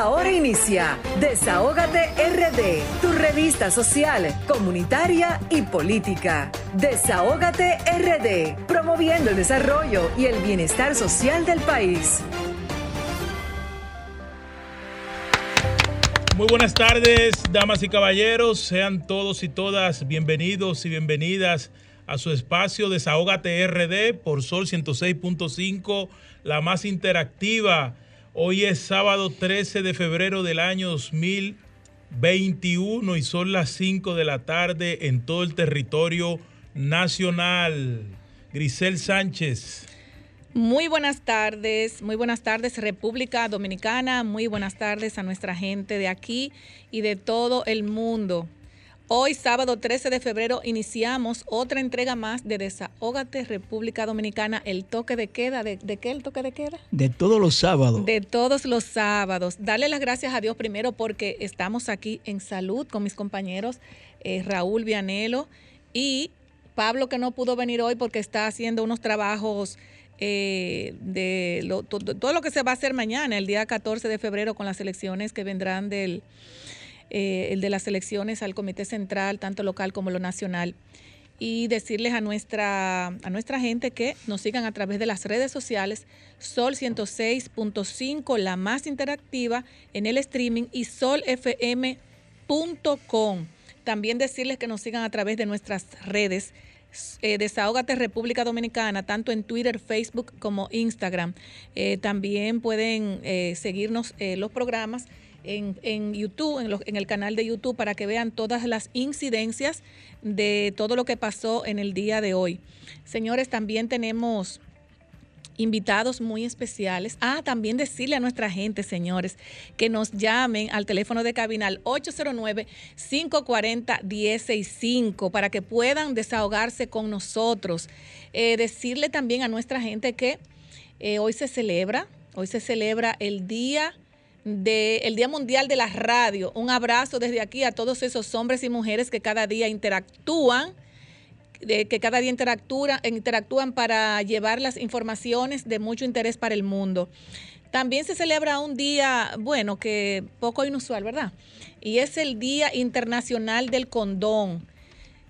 Ahora inicia Desahógate RD, tu revista social, comunitaria y política. Desahógate RD, promoviendo el desarrollo y el bienestar social del país. Muy buenas tardes, damas y caballeros. Sean todos y todas bienvenidos y bienvenidas a su espacio Desahógate RD por Sol 106.5, la más interactiva Hoy es sábado 13 de febrero del año 2021 y son las 5 de la tarde en todo el territorio nacional. Grisel Sánchez. Muy buenas tardes, muy buenas tardes República Dominicana, muy buenas tardes a nuestra gente de aquí y de todo el mundo. Hoy, sábado 13 de febrero, iniciamos otra entrega más de Desahógate República Dominicana, el toque de queda. ¿De, qué el toque de queda? De todos los sábados. De todos los sábados. Darle las gracias a Dios primero porque estamos aquí en salud con mis compañeros eh, Raúl Vianelo y Pablo que no pudo venir hoy porque está haciendo unos trabajos eh, de todo lo que se va a hacer mañana, el día 14 de febrero, con las elecciones que vendrán del eh, el de las elecciones al Comité Central, tanto local como lo nacional. Y decirles a nuestra, a nuestra gente que nos sigan a través de las redes sociales, Sol 106.5, la más interactiva en el streaming, y solfm.com. También decirles que nos sigan a través de nuestras redes. Eh, Desahógate República Dominicana, tanto en Twitter, Facebook como Instagram. Eh, también pueden eh, seguirnos los programas en, YouTube, en, en, el canal de YouTube, para que vean todas las incidencias de todo lo que pasó en el día de hoy. Señores, también tenemos invitados muy especiales. Ah, también decirle a nuestra gente, señores, que nos llamen al teléfono de cabinal 809-540-165 para que puedan desahogarse con nosotros. Eh, decirle también a nuestra gente que eh, hoy se celebra, hoy se celebra el Día del Día Mundial de la Radio. Un abrazo desde aquí a todos esos hombres y mujeres que cada día interactúan, que cada día interactúan, interactúan para llevar las informaciones de mucho interés para el mundo. También se celebra un día, bueno, que poco inusual, ¿verdad? Y es el Día Internacional del Condón.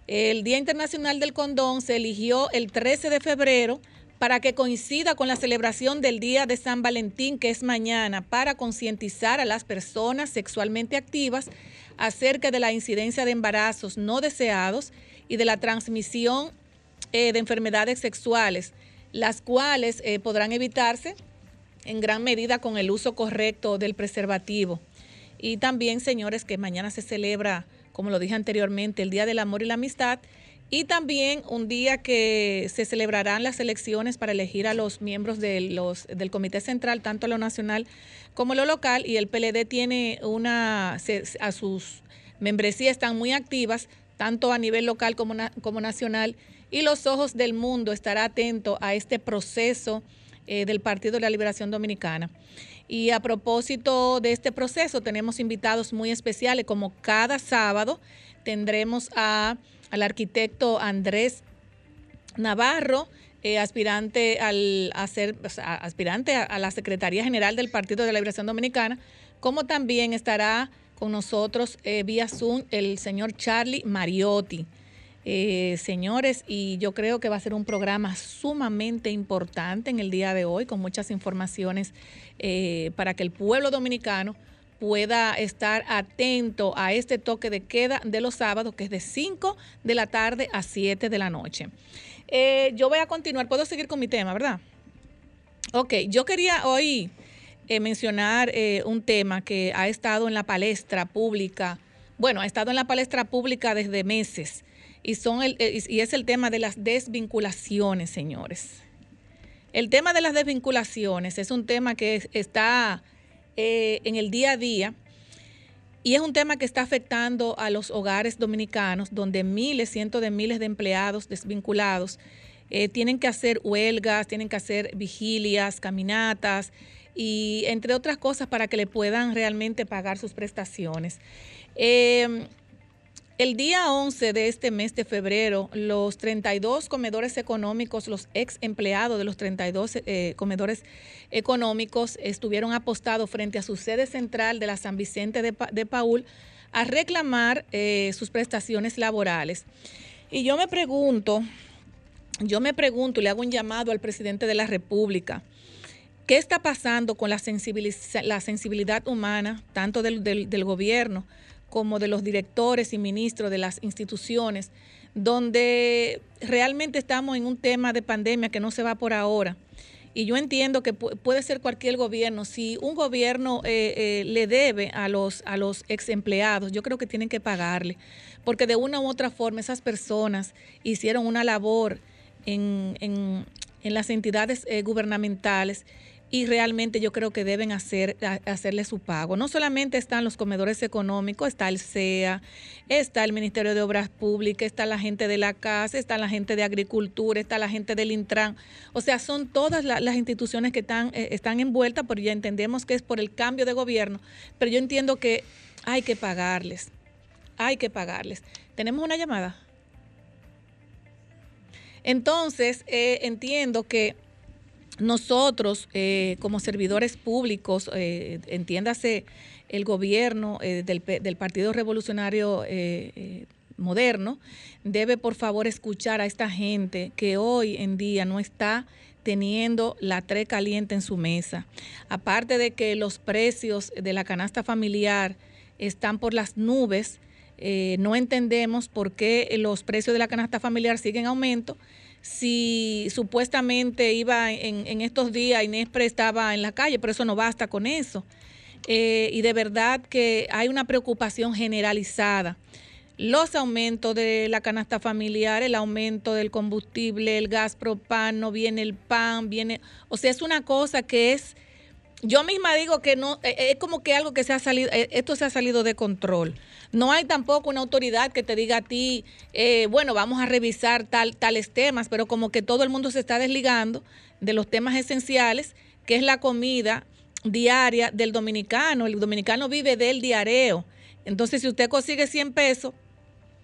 El Día Internacional del Condón se eligió el 13 de febrero para que coincida con la celebración del Día de San Valentín, que es mañana, para concientizar a las personas sexualmente activas acerca de la incidencia de embarazos no deseados y de la transmisión eh, de enfermedades sexuales, las cuales eh, podrán evitarse en gran medida con el uso correcto del preservativo. Y también, señores, que mañana se celebra, como lo dije anteriormente, el Día del Amor y la Amistad y también un día que se celebrarán las elecciones para elegir a los miembros de los, del Comité Central, tanto lo nacional como lo local, y el PLD tiene una, a sus membresías están muy activas, tanto a nivel local como, como nacional, y los ojos del mundo estará atento a este proceso eh, del Partido de la Liberación Dominicana. Y a propósito de este proceso, tenemos invitados muy especiales, como cada sábado tendremos a al arquitecto Andrés Navarro, eh, aspirante al a aspirante a, la Secretaría General del Partido de la Liberación Dominicana, como también estará con nosotros eh, vía Zoom el señor Charlie Mariotti. Eh, señores, y yo creo que va a ser un programa sumamente importante en el día de hoy, con muchas informaciones para que el pueblo dominicano pueda estar atento a este toque de queda de los sábados, que es de 5 de la tarde a 7 de la noche. Eh, yo voy a continuar, puedo seguir con mi tema, ¿verdad? Ok, yo quería hoy eh, mencionar eh, un tema que ha estado en la palestra pública, bueno, ha estado en la palestra pública desde meses, y, son y es el tema de las desvinculaciones, señores. El tema de las desvinculaciones es un tema que está eh, en el día a día. Y es un tema que está afectando a los hogares dominicanos, donde miles, cientos de miles de empleados desvinculados eh, tienen que hacer huelgas, tienen que hacer vigilias, caminatas y entre otras cosas para que le puedan realmente pagar sus prestaciones. Em, El día 11 de este mes de febrero, los 32 comedores económicos, los ex empleados de los 32 eh, comedores económicos estuvieron apostados frente a su sede central de la San Vicente de, Paul a reclamar eh, sus prestaciones laborales. Y yo me pregunto, yo me pregunto le hago un llamado al presidente de la República. ¿Qué está pasando con la, sensibilidad humana, tanto del gobierno como de los directores y ministros de las instituciones, donde realmente estamos en un tema de pandemia que no se va por ahora. Y yo entiendo que puede ser cualquier gobierno. Si un gobierno eh, eh, le debe a los, a los ex empleados, yo creo que tienen que pagarle. Porque de una u otra forma esas personas hicieron una labor en, en, en las entidades eh, gubernamentales y realmente yo creo que deben hacer, hacerle su pago. No solamente están los comedores económicos, está el CEA, está el Ministerio de Obras Públicas, está la gente de la casa, está la gente de Agricultura, está la gente del Intran. O sea, son todas las instituciones que están, eh, están envueltas, porque ya entendemos que es por el cambio de gobierno, pero yo entiendo que hay que pagarles, hay que pagarles. ¿Tenemos una llamada? Entonces, eh, entiendo que nosotros, eh, como servidores públicos, eh, entiéndase el gobierno eh, del, Partido Revolucionario Moderno, debe por favor escuchar a esta gente que hoy en día no está teniendo la tre caliente en su mesa. Aparte de que los precios de la canasta familiar están por las nubes, no entendemos por qué los precios de la canasta familiar siguen en aumento si supuestamente iba en, estos días, Inespre estaba en la calle, pero eso no basta con eso. Eh, y de verdad que hay una preocupación generalizada. Los aumentos de la canasta familiar, el aumento del combustible, el gas propano, viene el pan, viene, o sea, es una cosa que es, yo misma digo que no, eh, es como que algo que se ha salido, eh, esto se ha salido de control. No hay tampoco una autoridad que te diga a ti, eh, bueno, vamos a revisar tal, tales temas, pero como que todo el mundo se está desligando de los temas esenciales, que es la comida diaria del dominicano. El dominicano vive del diareo. Entonces, si usted consigue 100 pesos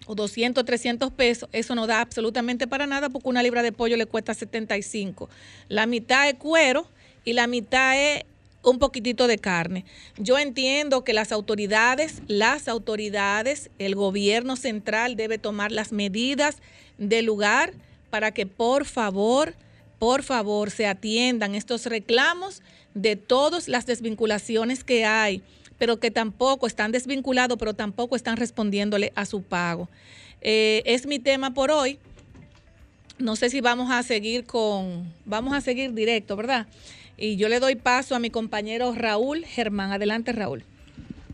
o 200, 300 pesos, eso no da absolutamente para nada porque una libra de pollo le cuesta 75. La mitad es cuero y la mitad es un poquitito de carne. Yo entiendo que las autoridades, las autoridades, el gobierno central debe tomar las medidas del lugar para que por favor, por favor, se atiendan estos reclamos de todas las desvinculaciones que hay, pero que tampoco están desvinculados, pero tampoco están respondiéndole a su pago. Eh, es mi tema por hoy. No sé si vamos a seguir con, vamos a seguir directo, ¿verdad? Y yo le doy paso a mi compañero Raúl Germán. Adelante, Raúl.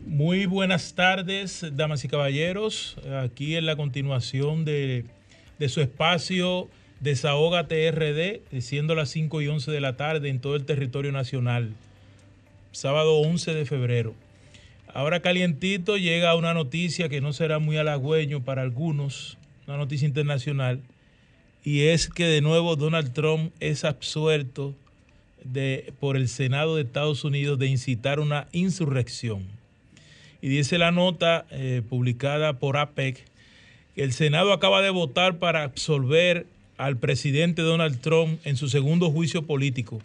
Muy buenas tardes, damas y caballeros. Aquí en la continuación de, su espacio Desahoga TRD, siendo las 5 y 11 de la tarde en todo el territorio nacional. Sábado 11 de febrero. Ahora calientito llega una noticia que no será muy halagüeño para algunos, una noticia internacional, y es que de nuevo Donald Trump es absuelto de, por el Senado de Estados Unidos de incitar una insurrección. Y dice la nota eh, publicada por APEC que el Senado acaba de votar para absolver al presidente Donald Trump en su segundo juicio político.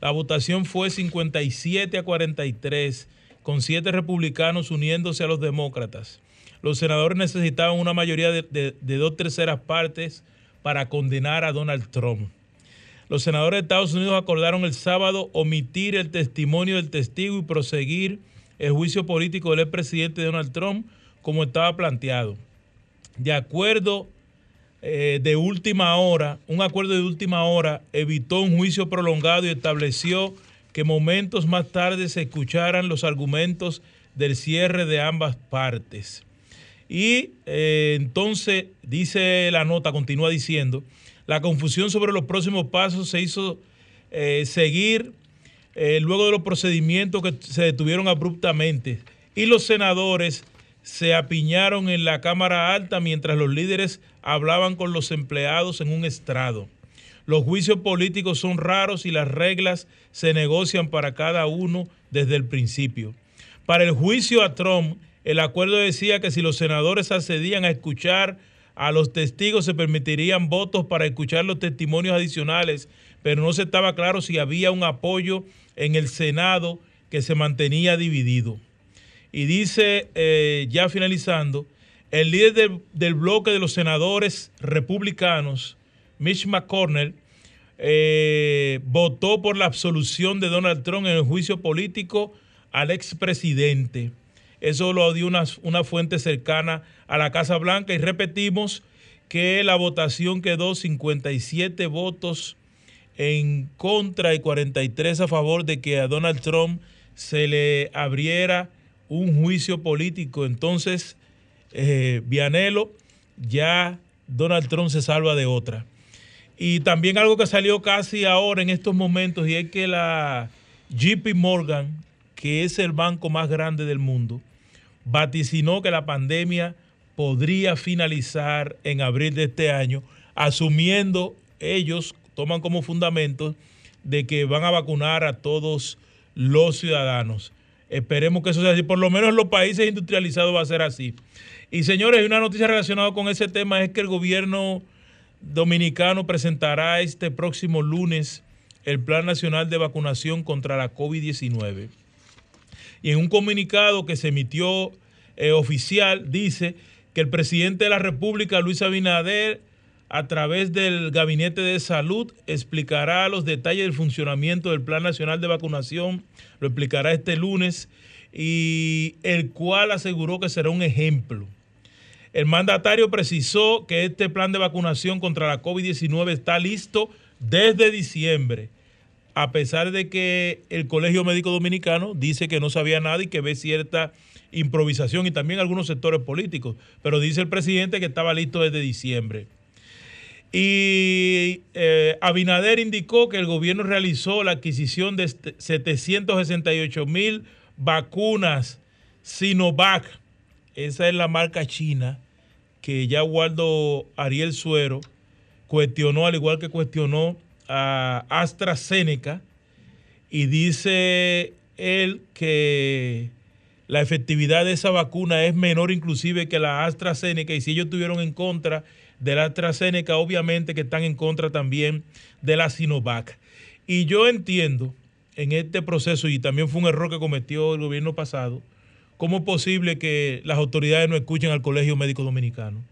La votación fue 57 a 43, con siete republicanos uniéndose a los demócratas. Los senadores necesitaban una mayoría de dos terceras partes para condenar a Donald Trump. Los senadores de Estados Unidos acordaron el sábado omitir el testimonio del testigo y proseguir el juicio político del expresidente Donald Trump como estaba planteado. De acuerdo eh, de última hora, un acuerdo de última hora evitó un juicio prolongado y estableció que momentos más tarde se escucharan los argumentos del cierre de ambas partes. Y eh, entonces, dice la nota, continúa diciendo, la confusión sobre los próximos pasos se hizo eh, seguir eh, luego de los procedimientos que se detuvieron abruptamente y los senadores se apiñaron en la Cámara Alta mientras los líderes hablaban con los empleados en un estrado. Los juicios políticos son raros y las reglas se negocian para cada uno desde el principio. Para el juicio a Trump, El acuerdo decía que si los senadores accedían a escuchar a los testigos se permitirían votos para escuchar los testimonios adicionales, pero no se estaba claro si había un apoyo en el Senado que se mantenía dividido. Y dice, eh, ya finalizando, el líder del, bloque de los senadores republicanos, Mitch McConnell, eh, votó por la absolución de Donald Trump en el juicio político al expresidente. Eso lo dio una, una fuente cercana a la Casa Blanca y repetimos que la votación quedó 57 votos en contra y 43 a favor de que a Donald Trump se le abriera un juicio político. Entonces, eh, Vianelo, ya Donald Trump se salva de otra. Y también algo que salió casi ahora en estos momentos y es que la JP Morgan, que es el banco más grande del mundo, vaticinó que la pandemia podría finalizar en abril de este año, asumiendo ellos, toman como fundamento de que van a vacunar a todos los ciudadanos. Esperemos que eso sea así. Por lo menos en los países industrializados va a ser así. Y señores, una noticia relacionada con ese tema es que el gobierno dominicano presentará este próximo lunes el Plan Nacional de Vacunación contra la COVID-19. Y en un comunicado que se emitió eh, oficial dice que el presidente de la República, Luis Abinader, a través del Gabinete de Salud, explicará los detalles del funcionamiento del Plan Nacional de Vacunación, lo explicará este lunes, y el cual aseguró que será un ejemplo. El mandatario precisó que este plan de vacunación contra la COVID-19 está listo desde diciembre, a pesar de que el Colegio Médico Dominicano dice que no sabía nada y que ve cierta improvisación y también algunos sectores políticos, pero dice el presidente que estaba listo desde diciembre. Y eh, Abinader indicó que el gobierno realizó la adquisición de 768 mil vacunas Sinovac. Esa es la marca china que ya Waldo Ariel Suero cuestionó, al igual que cuestionó a AstraZeneca, y dice él que la efectividad de esa vacuna es menor inclusive que la AstraZeneca, y si ellos estuvieron en contra de la AstraZeneca, obviamente que están en contra también de la Sinovac. Y yo entiendo en este proceso, y también fue un error que cometió el gobierno pasado, cómo es posible que las autoridades no escuchen al Colegio Médico Dominicano.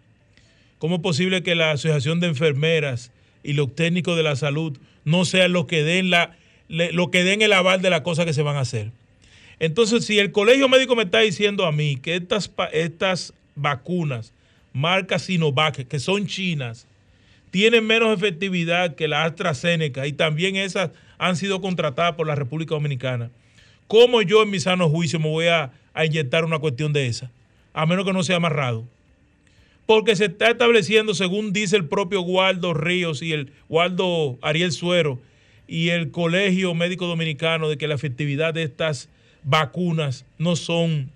¿Cómo es posible que la Asociación de Enfermeras y los técnicos de la salud no sean los que den, la, lo que den el aval de las cosas que se van a hacer? Entonces, si el Colegio Médico me está diciendo a mí que estas, estas vacunas marca Sinovac, que son chinas, tienen menos efectividad que la AstraZeneca y también esas han sido contratadas por la República Dominicana. ¿Cómo yo en mi sano juicio me voy a, inyectar una cuestión de esa? A menos que no sea amarrado. Porque se está estableciendo, según dice el propio Waldo Ríos y el Waldo Ariel Suero y el Colegio Médico Dominicano, de que la efectividad de estas vacunas no son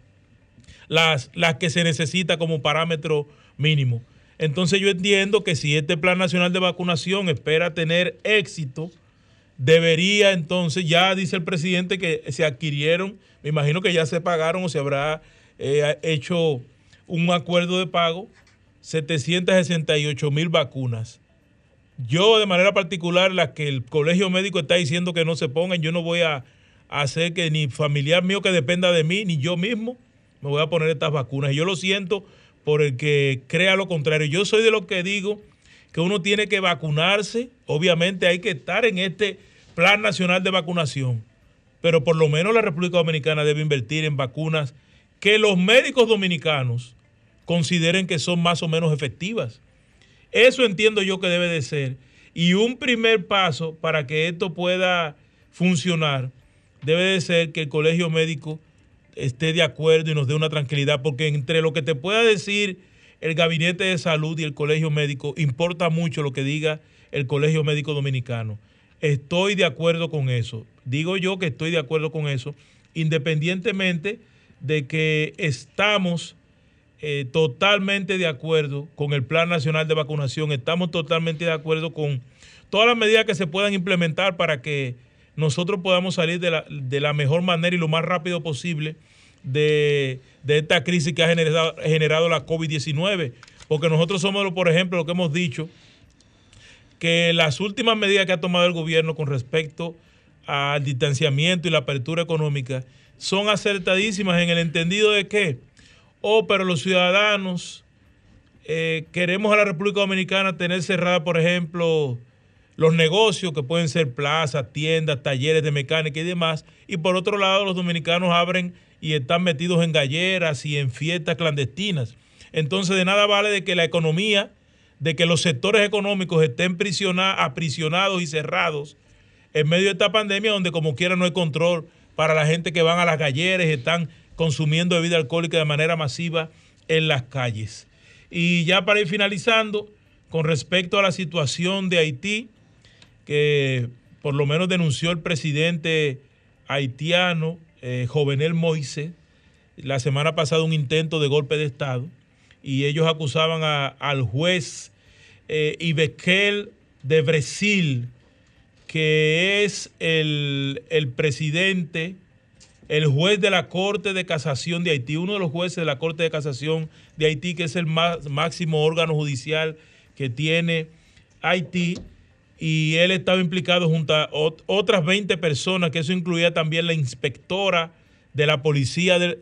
las, las que se necesita como parámetro mínimo. Entonces yo entiendo que si este Plan Nacional de Vacunación espera tener éxito, debería entonces, ya dice el presidente que se adquirieron, me imagino que ya se pagaron o se habrá eh, hecho un acuerdo de pago, 768 mil vacunas. Yo de manera particular, las que el colegio médico está diciendo que no se pongan, yo no voy a hacer que ni familiar mío que dependa de mí, ni yo mismo, me voy a poner estas vacunas. Y yo lo siento por el que crea lo contrario. Yo soy de los que digo que uno tiene que vacunarse, obviamente hay que estar en este plan nacional de vacunación, pero por lo menos la República Dominicana debe invertir en vacunas que los médicos dominicanos consideren que son más o menos efectivas. Eso entiendo yo que debe de ser. Y un primer paso para que esto pueda funcionar debe de ser que el colegio médico esté de acuerdo y nos dé una tranquilidad, porque entre lo que te pueda decir el gabinete de salud y el colegio médico, importa mucho lo que diga el colegio médico dominicano. Estoy de acuerdo con eso. Digo yo que estoy de acuerdo con eso, independientemente de que estamos eh, totalmente de acuerdo con el Plan Nacional de Vacunación, estamos totalmente de acuerdo con todas las medidas que se puedan implementar para que nosotros podamos salir de la, de la mejor manera y lo más rápido posible de, esta crisis que ha generado, generado la COVID-19. Porque nosotros somos, por ejemplo, lo que hemos dicho, que las últimas medidas que ha tomado el gobierno con respecto al distanciamiento y la apertura económica son acertadísimas en el entendido de que, oh, pero los ciudadanos eh, queremos a la República Dominicana tener cerrada, por ejemplo, los negocios que pueden ser plazas, tiendas, talleres de mecánica y demás, y por otro lado los dominicanos abren y están metidos en galleras y en fiestas clandestinas. Entonces de nada vale de que la economía de que los sectores económicos estén aprisionados y cerrados en medio de esta pandemia, donde como quiera no hay control para la gente que van a las galleras están consumiendo bebida alcohólica de manera masiva en las calles. Y ya para ir finalizando, con respecto a la situación de Haití, que por lo menos denunció el presidente haitiano, eh, Jovenel Moise, la semana pasada un intento de golpe de Estado y ellos acusaban al juez eh, Ibequel de Brasil, que es el, presidente, el juez de la Corte de Casación de Haití, uno de los jueces de la Corte de Casación de Haití, que es el más, máximo órgano judicial que tiene Haití, y él estaba implicado junto a otras 20 personas, que eso incluía también la inspectora de la policía de,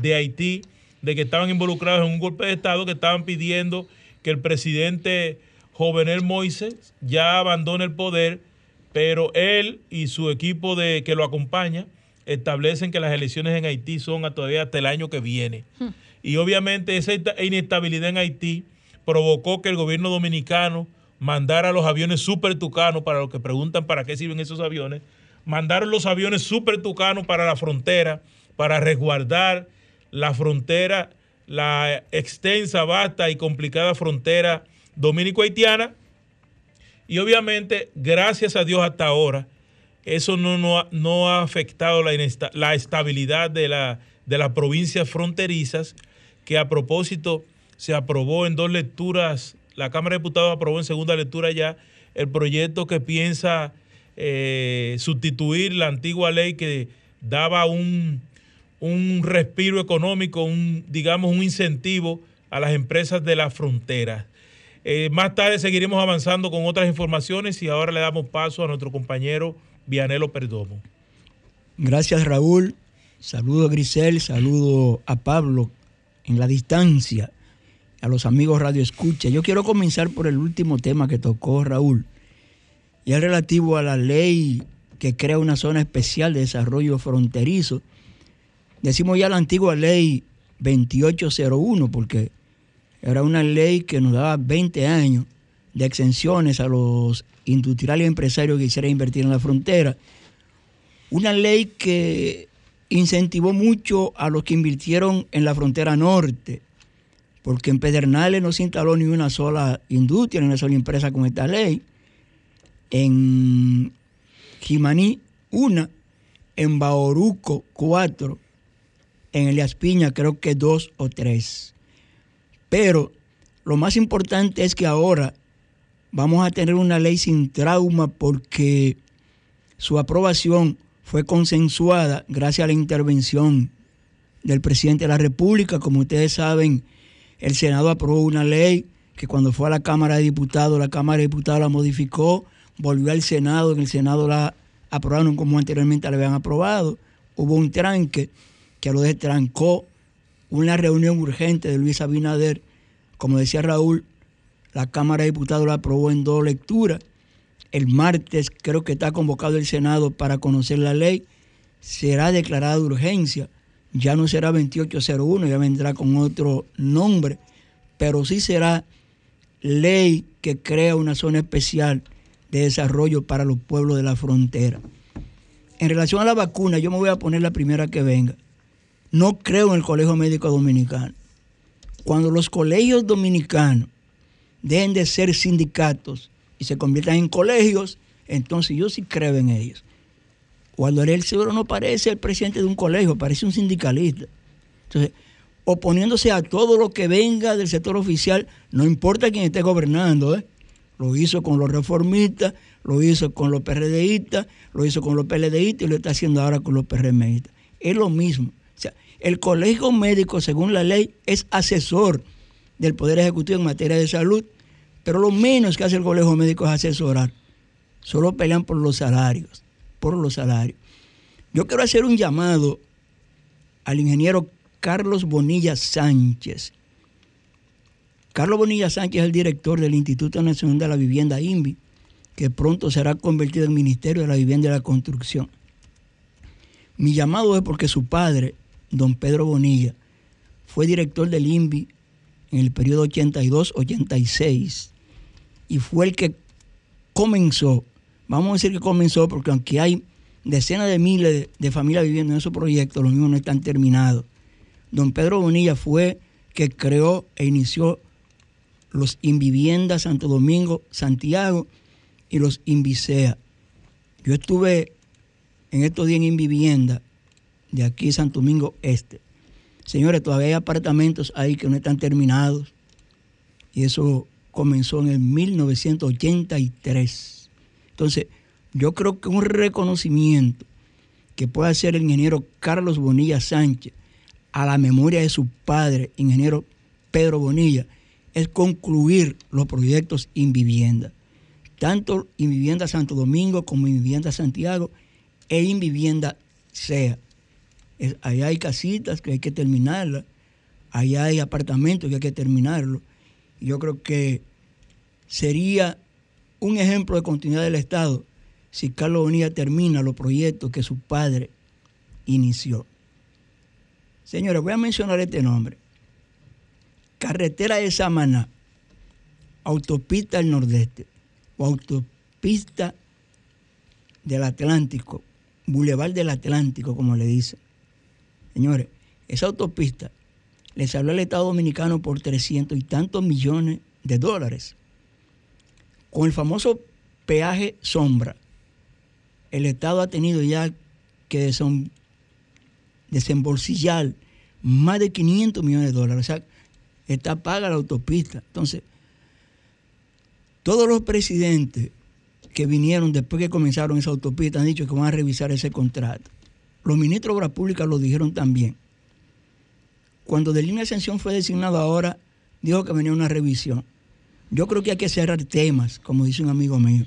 de Haití, de que estaban involucrados en un golpe de Estado, que estaban pidiendo que el presidente Jovenel Moises ya abandone el poder, pero él y su equipo de que lo acompaña establecen que las elecciones en Haití son todavía hasta el año que viene. Hmm. Y obviamente esa inestabilidad en Haití provocó que el gobierno dominicano mandara los aviones super tucanos, para los que preguntan para qué sirven esos aviones, mandaron los aviones super tucanos para la frontera, para resguardar la frontera, la extensa, vasta y complicada frontera dominico-haitiana. Y obviamente, gracias a Dios hasta ahora, eso no, no, ha afectado la, la estabilidad de, la, de las provincias fronterizas, que a propósito se aprobó en dos lecturas, la Cámara de Diputados aprobó en segunda lectura ya el proyecto que piensa eh, sustituir la antigua ley que daba un, un respiro económico, un, digamos, un incentivo a las empresas de la frontera. Eh, más tarde seguiremos avanzando con otras informaciones y ahora le damos paso a nuestro compañero Vianelo Perdomo. Gracias Raúl, saludo a Grisel, saludo a Pablo en la distancia, a los amigos Radio Escucha. Yo quiero comenzar por el último tema que tocó Raúl, y es relativo a la ley que crea una zona especial de desarrollo fronterizo Decimos ya la antigua ley 2801, porque era una ley que nos daba 20 años de exenciones a los industriales y empresarios que quisieran invertir en la frontera. Una ley que incentivó mucho a los que invirtieron en la frontera norte, porque en Pedernales no se instaló ni una sola industria, ni una sola empresa con esta ley. En Jimaní, una. En Baoruco, cuatro en Elias Piña creo que dos o tres. Pero lo más importante es que ahora vamos a tener una ley sin trauma porque su aprobación fue consensuada gracias a la intervención del presidente de la República. Como ustedes saben, el Senado aprobó una ley que cuando fue a la Cámara de Diputados, la Cámara de Diputados la modificó, volvió al Senado, en el Senado la aprobaron como anteriormente la habían aprobado. Hubo un tranque que lo destrancó una reunión urgente de Luis Abinader. Como decía Raúl, la Cámara de Diputados la aprobó en dos lecturas. El martes creo que está convocado el Senado para conocer la ley. Será declarada de urgencia. Ya no será 2801, ya vendrá con otro nombre, pero sí será ley que crea una zona especial de desarrollo para los pueblos de la frontera. En relación a la vacuna, yo me voy a poner la primera que venga. No creo en el Colegio Médico Dominicano. Cuando los colegios dominicanos dejen de ser sindicatos y se conviertan en colegios, entonces yo sí creo en ellos. Cuando el Seguro no parece el presidente de un colegio, parece un sindicalista. Entonces, oponiéndose a todo lo que venga del sector oficial, no importa quién esté gobernando, ¿eh? Lo hizo con los reformistas, lo hizo con los PRDistas, lo hizo con los PLDistas y lo está haciendo ahora con los PRMistas. Es lo mismo O sea, el colegio médico, según la ley, es asesor del Poder Ejecutivo en materia de salud, pero lo menos que hace el colegio médico es asesorar. Solo pelean por los salarios, por los salarios. Yo quiero hacer un llamado al ingeniero Carlos Bonilla Sánchez. Carlos Bonilla Sánchez es el director del Instituto Nacional de la Vivienda INVI, que pronto será convertido en Ministerio de la Vivienda y la Construcción. Mi llamado es porque su padre, don Pedro Bonilla, fue director del INVI en el periodo 82-86 y fue el que comenzó, vamos a decir que comenzó porque aunque hay decenas de miles de, familias viviendo en esos proyectos, los mismos no están terminados. Don Pedro Bonilla fue que creó e inició los Invivienda Santo Domingo, Santiago y los Invicea. Yo estuve en estos días en Invivienda de aquí Santo Domingo Este. Señores, todavía hay apartamentos ahí que no están terminados y eso comenzó en el 1983. Entonces, yo creo que un reconocimiento que puede hacer el ingeniero Carlos Bonilla Sánchez a la memoria de su padre, ingeniero Pedro Bonilla, es concluir los proyectos Invivienda. Tanto Invivienda Santo Domingo como Invivienda Santiago e Invivienda SEA. Allá hay casitas que hay que terminarlas, allá hay apartamentos que hay que terminarlos. Yo creo que sería un ejemplo de continuidad del Estado si Carlos Bonilla termina los proyectos que su padre inició. Señores, voy a mencionar este nombre. Carretera de Samaná, autopista del Nordeste o autopista del Atlántico, Boulevard del Atlántico, como le dicen. Señores, esa autopista le salió al Estado Dominicano por 300 y tantos millones de dólares. Con el famoso peaje sombra, el Estado ha tenido ya que desembolsillar más de 500 millones de dólares. O sea, está paga la autopista. Entonces, todos los presidentes que vinieron después que comenzaron esa autopista han dicho que van a revisar ese contrato. Los ministros de Obras Públicas lo dijeron también. Cuando de línea ascensión fue designado ahora, dijo que venía una revisión. Yo creo que hay que cerrar temas, como dice un amigo mío.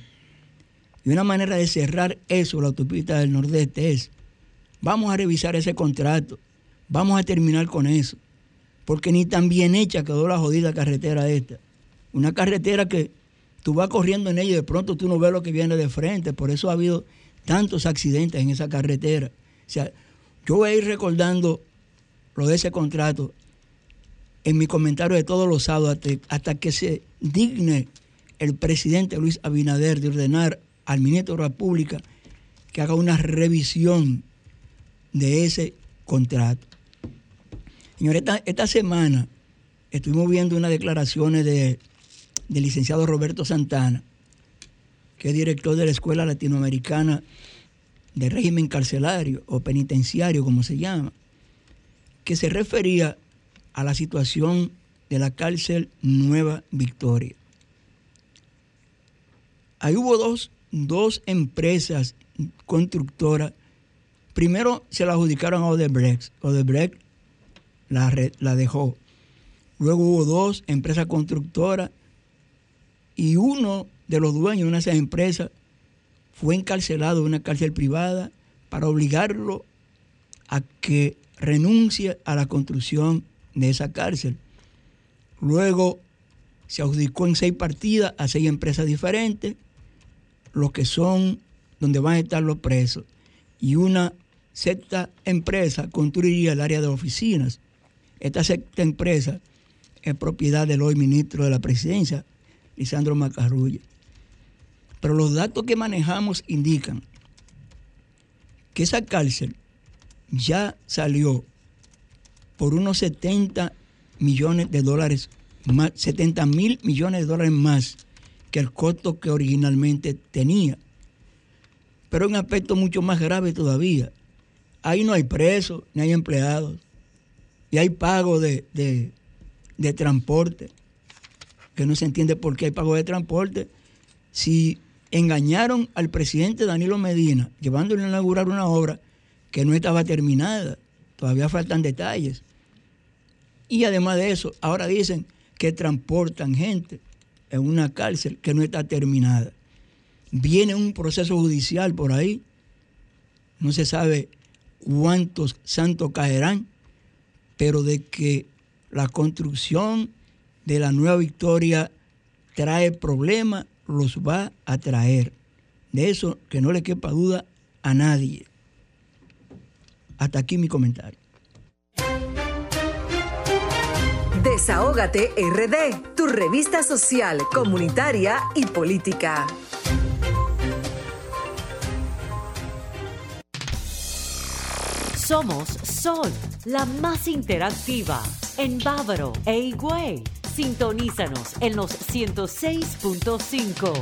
Y una manera de cerrar eso, la autopista del Nordeste, es, vamos a revisar ese contrato, vamos a terminar con eso, porque ni tan bien hecha quedó la jodida carretera esta. Una carretera que tú vas corriendo en ella y de pronto tú no ves lo que viene de frente, por eso ha habido tantos accidentes en esa carretera. O sea, yo voy a ir recordando lo de ese contrato en mi comentario de todos los sábados hasta que se digne el presidente Luis Abinader de ordenar al ministro de la República que haga una revisión de ese contrato. Señor, esta, semana estuvimos viendo unas declaraciones de, del licenciado Roberto Santana, que es director de la Escuela Latinoamericana de Régimen Carcelario o Penitenciario, como se llama, que se refería a la situación de la cárcel Nueva Victoria. Ahí hubo dos dos empresas constructoras, primero se la adjudicaron a Odebrecht, Odebrecht la, la dejó. Luego hubo dos empresas constructoras y uno de los dueños de una de esas empresas fue encarcelado en una cárcel privada para obligarlo a que renuncie a la construcción de esa cárcel. Luego se adjudicó en seis partidas a seis empresas diferentes los que son donde van a estar los presos. Y una sexta empresa construiría el área de oficinas. Esta sexta empresa es propiedad del hoy ministro de la presidencia, Lisandro Macarrulla. Pero los datos que manejamos indican que esa cárcel ya salió por unos 70 millones de dólares más, 70 mil millones de dólares más que el costo que originalmente tenía. Pero un aspecto mucho más grave todavía. Ahí no hay presos, ni hay empleados, y hay pago de, de transporte, que no se entiende por qué hay pago de transporte. Si engañaron al presidente Danilo Medina, llevándole a inaugurar una obra que no estaba terminada, todavía faltan detalles. Y además de eso, ahora dicen que transportan gente en una cárcel que no está terminada. Viene un proceso judicial por ahí, no se sabe cuántos santos caerán, pero de que la construcción de la nueva victoria trae problemas, los va a traer. De eso que no le quepa duda a nadie. Hasta aquí mi comentario. Desahógate RD, tu revista social, comunitaria y política. Somos Sol, la más interactiva en Bávaro e Higüey. Sintonízanos en los 106.5.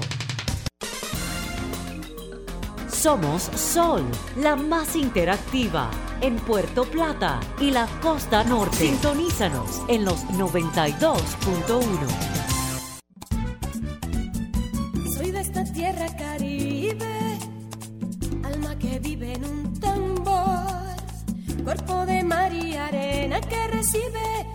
Somos Sol, la más interactiva en Puerto Plata y la costa norte. Sintonízanos en los 92.1. Soy de esta tierra caribe, alma que vive en un tambor, cuerpo de mar y arena que recibe,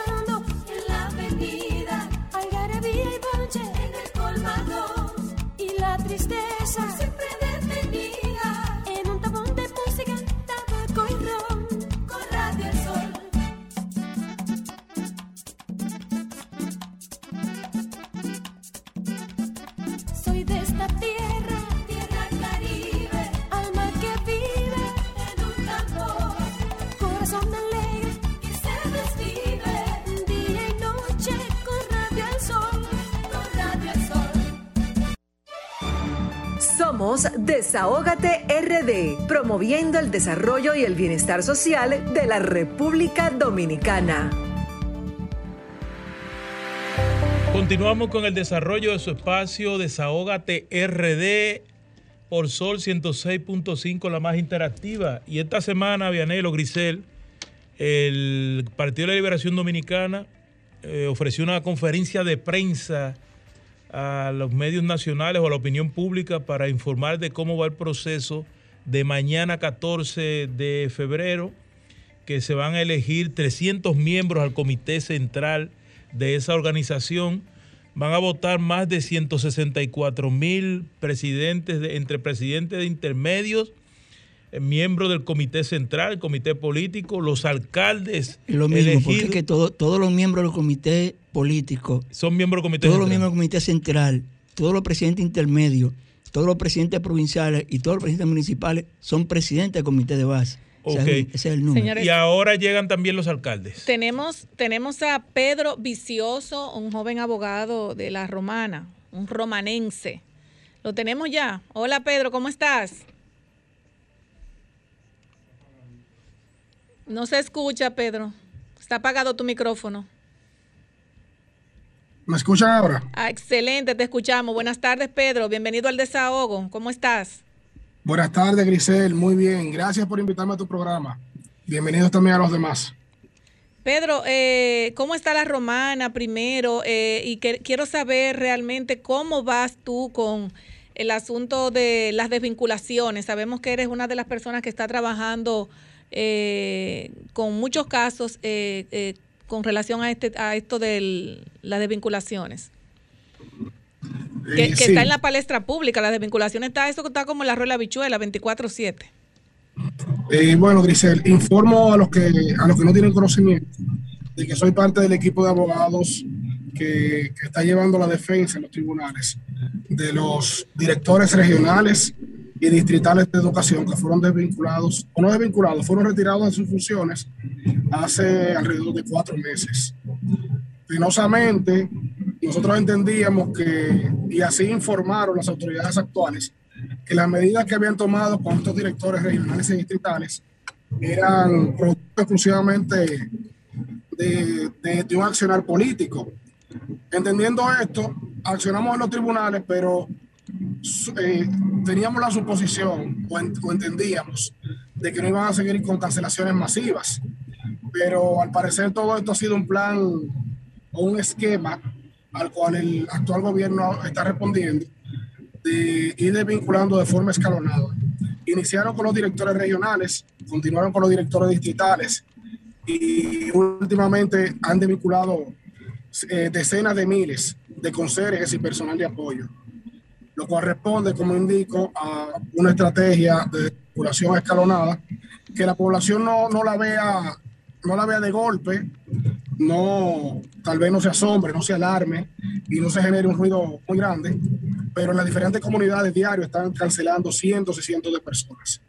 Desahógate RD, promoviendo el desarrollo y el bienestar social de la República Dominicana. Continuamos con el desarrollo de su espacio Desahógate RD por Sol 106.5, la más interactiva. Y esta semana, Vianelo Grisel, el Partido de la Liberación Dominicana eh, ofreció una conferencia de prensa a los medios nacionales o a la opinión pública para informar de cómo va el proceso de mañana 14 de febrero, que se van a elegir 300 miembros al comité central de esa organización. Van a votar más de 164 mil presidentes, de- entre presidentes de intermedios, miembros del comité central, el comité político, los alcaldes Es lo mismo, porque elegidos es que todo- todos los miembros del comité político, son miembros del comité todos los central. miembros del comité central, todos los presidentes intermedios, todos los presidentes provinciales y todos los presidentes municipales son presidentes del comité de base. O sea, Ok. ese es- ese es el número. Señores, Y ahora llegan también los alcaldes. Tenemos, tenemos a Pedro Vicioso, un joven abogado de la Romana, un romanense. Lo tenemos ya. Hola Pedro, ¿cómo estás? No se escucha, Pedro. Está apagado tu micrófono. ¿Me escuchan ahora? Ah, excelente, te escuchamos. Buenas tardes, Pedro. Bienvenido al desahogo. ¿Cómo estás? Buenas tardes, Grisel. Muy bien. Gracias por invitarme a tu programa. Bienvenidos también a los demás. Pedro, eh, ¿cómo está la romana primero? Eh, y que, quiero saber realmente cómo vas tú con el asunto de las desvinculaciones. Sabemos que eres una de las personas que está trabajando eh, con muchos casos eh, eh, con relación a, este, a esto de las desvinculaciones. Que, Eh, que sí. está en la palestra pública, las desvinculaciones está, eso está como en la rueda bichuela, 24-7. Eh, bueno, Grisel, informo a los que a los que no tienen conocimiento de que soy parte del equipo de abogados que, que está llevando la defensa en los tribunales de los directores regionales y distritales de educación que fueron desvinculados, o no desvinculados, fueron retirados de sus funciones hace alrededor de cuatro meses. Penosamente, nosotros entendíamos que, y así informaron las autoridades actuales, que las medidas que habían tomado con estos directores regionales y distritales eran producto exclusivamente de, de- de un accionar político. Entendiendo esto, accionamos en los tribunales, pero eh, teníamos la suposición o, entendíamos de que no iban a seguir con cancelaciones masivas, pero al parecer todo esto ha sido un plan o un esquema al cual el actual gobierno está respondiendo de ir desvinculando de forma escalonada. Iniciaron con los directores regionales, continuaron con los directores distritales y últimamente han desvinculado eh, decenas de miles de conserjes y personal de apoyo lo cual como indico, a una estrategia de población escalonada, que la población no, no, la vea, no la vea de golpe, no, tal vez no se asombre, no se alarme y no se genere un ruido muy grande, pero en las diferentes comunidades diarias están cancelando cientos y cientos de personas.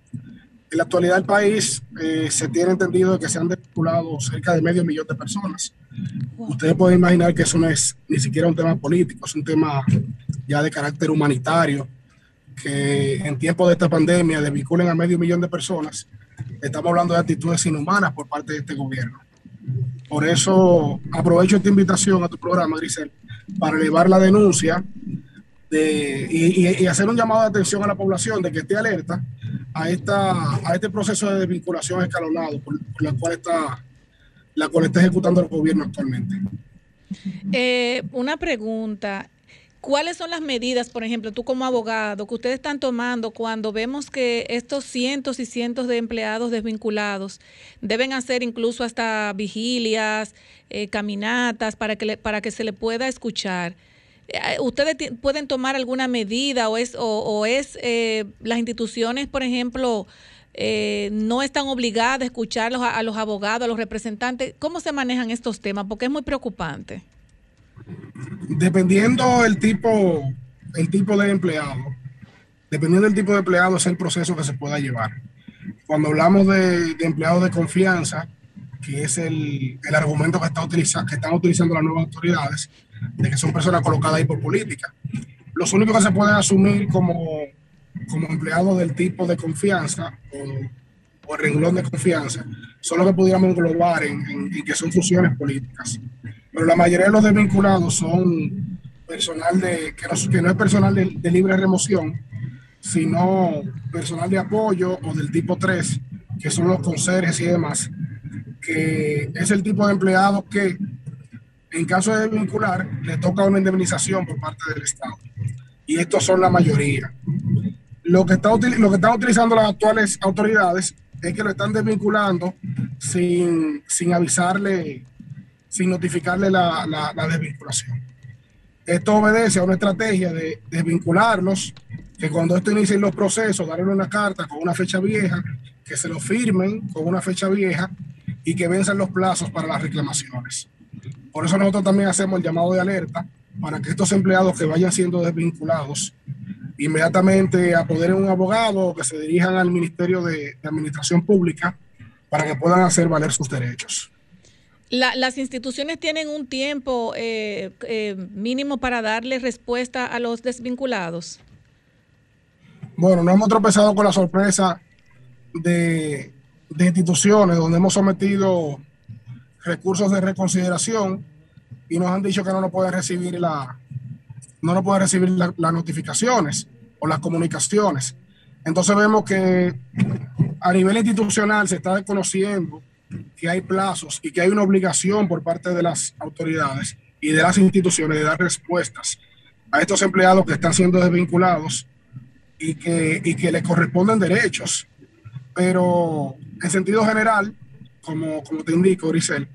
En la actualidad del país eh, se tiene entendido que se han desvinculado cerca de medio millón de personas. Ustedes pueden imaginar que eso no es ni siquiera un tema político, es un tema ya de carácter humanitario, que en tiempos de esta pandemia desvinculen a medio millón de personas. Estamos hablando de actitudes inhumanas por parte de este gobierno. Por eso aprovecho esta invitación a tu programa, Grisel, para elevar la denuncia de, y, hacer un llamado de atención a la población de que esté alerta a, esta, a este proceso de desvinculación escalonado por, la cual está la cual está ejecutando el gobierno actualmente. Eh, una pregunta. ¿Cuáles son las medidas, por ejemplo, tú como abogado, que ustedes están tomando cuando vemos que estos cientos y cientos de empleados desvinculados deben hacer incluso hasta vigilias, eh, caminatas para que, para que se le pueda escuchar? Eh, ¿Ustedes pueden tomar alguna medida o es, o, es eh, las instituciones, por ejemplo, no están obligadas a escuchar a los abogados, a los representantes? ¿Cómo se manejan estos temas? Porque es muy preocupante. Dependiendo el tipo, el tipo de empleado, dependiendo del tipo de empleado es el proceso que se pueda llevar. Cuando hablamos de, empleados de confianza, que es el, argumento que, está que están utilizando las nuevas autoridades, de que son personas colocadas ahí por política. Los únicos que se pueden asumir como, como empleados del tipo de confianza o, o renglón de confianza son los que pudiéramos englobar en, en que son funciones políticas pero la mayoría de los desvinculados son personal de, que no, que no es personal de, libre remoción, sino personal de apoyo o del tipo 3, que son los conserjes y demás, que es el tipo de empleado que en caso de desvincular le toca una indemnización por parte del Estado. Y estos son la mayoría. Lo que, lo que están utilizando las actuales autoridades es que lo están desvinculando sin, sin avisarle sin notificarle la, la, desvinculación. Esto obedece a una estrategia de desvincularlos, que cuando esto inicie los procesos, darle una carta con una fecha vieja, que se lo firmen con una fecha vieja y que venzan los plazos para las reclamaciones. Por eso nosotros también hacemos el llamado de alerta para que estos empleados que vayan siendo desvinculados inmediatamente apoderen un abogado o que se dirijan al Ministerio de Administración Pública para que puedan hacer valer sus derechos las instituciones tienen un tiempo eh, eh, mínimo para darle respuesta a los desvinculados. Bueno, no hemos tropezado con la sorpresa de, instituciones donde hemos sometido recursos de reconsideración y nos han dicho que no nos pueden recibir la no nos pueden recibir las notificaciones o las comunicaciones. Entonces vemos que a nivel institucional se está desconociendo que hay plazos y que hay una obligación por parte de las autoridades y de las instituciones de dar respuestas a estos empleados que están siendo desvinculados y que, y que les corresponden derechos. Pero en sentido general, como, como te indico, Grisel,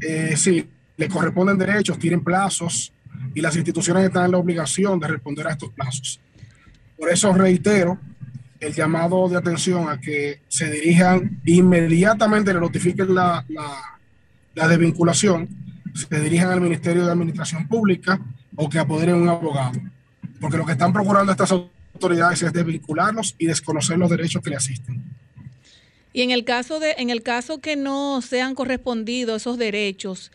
eh, sí, les corresponden derechos, tienen plazos y las instituciones están en la obligación de responder a estos plazos. Por eso reitero el llamado de atención a que se dirijan inmediatamente, le notifiquen la, la, desvinculación, se dirijan al Ministerio de Administración Pública o que apoderen un abogado. Porque lo que están procurando estas autoridades es desvincularlos y desconocer los derechos que le asisten. Y en el caso de, en el caso que no sean correspondidos esos derechos,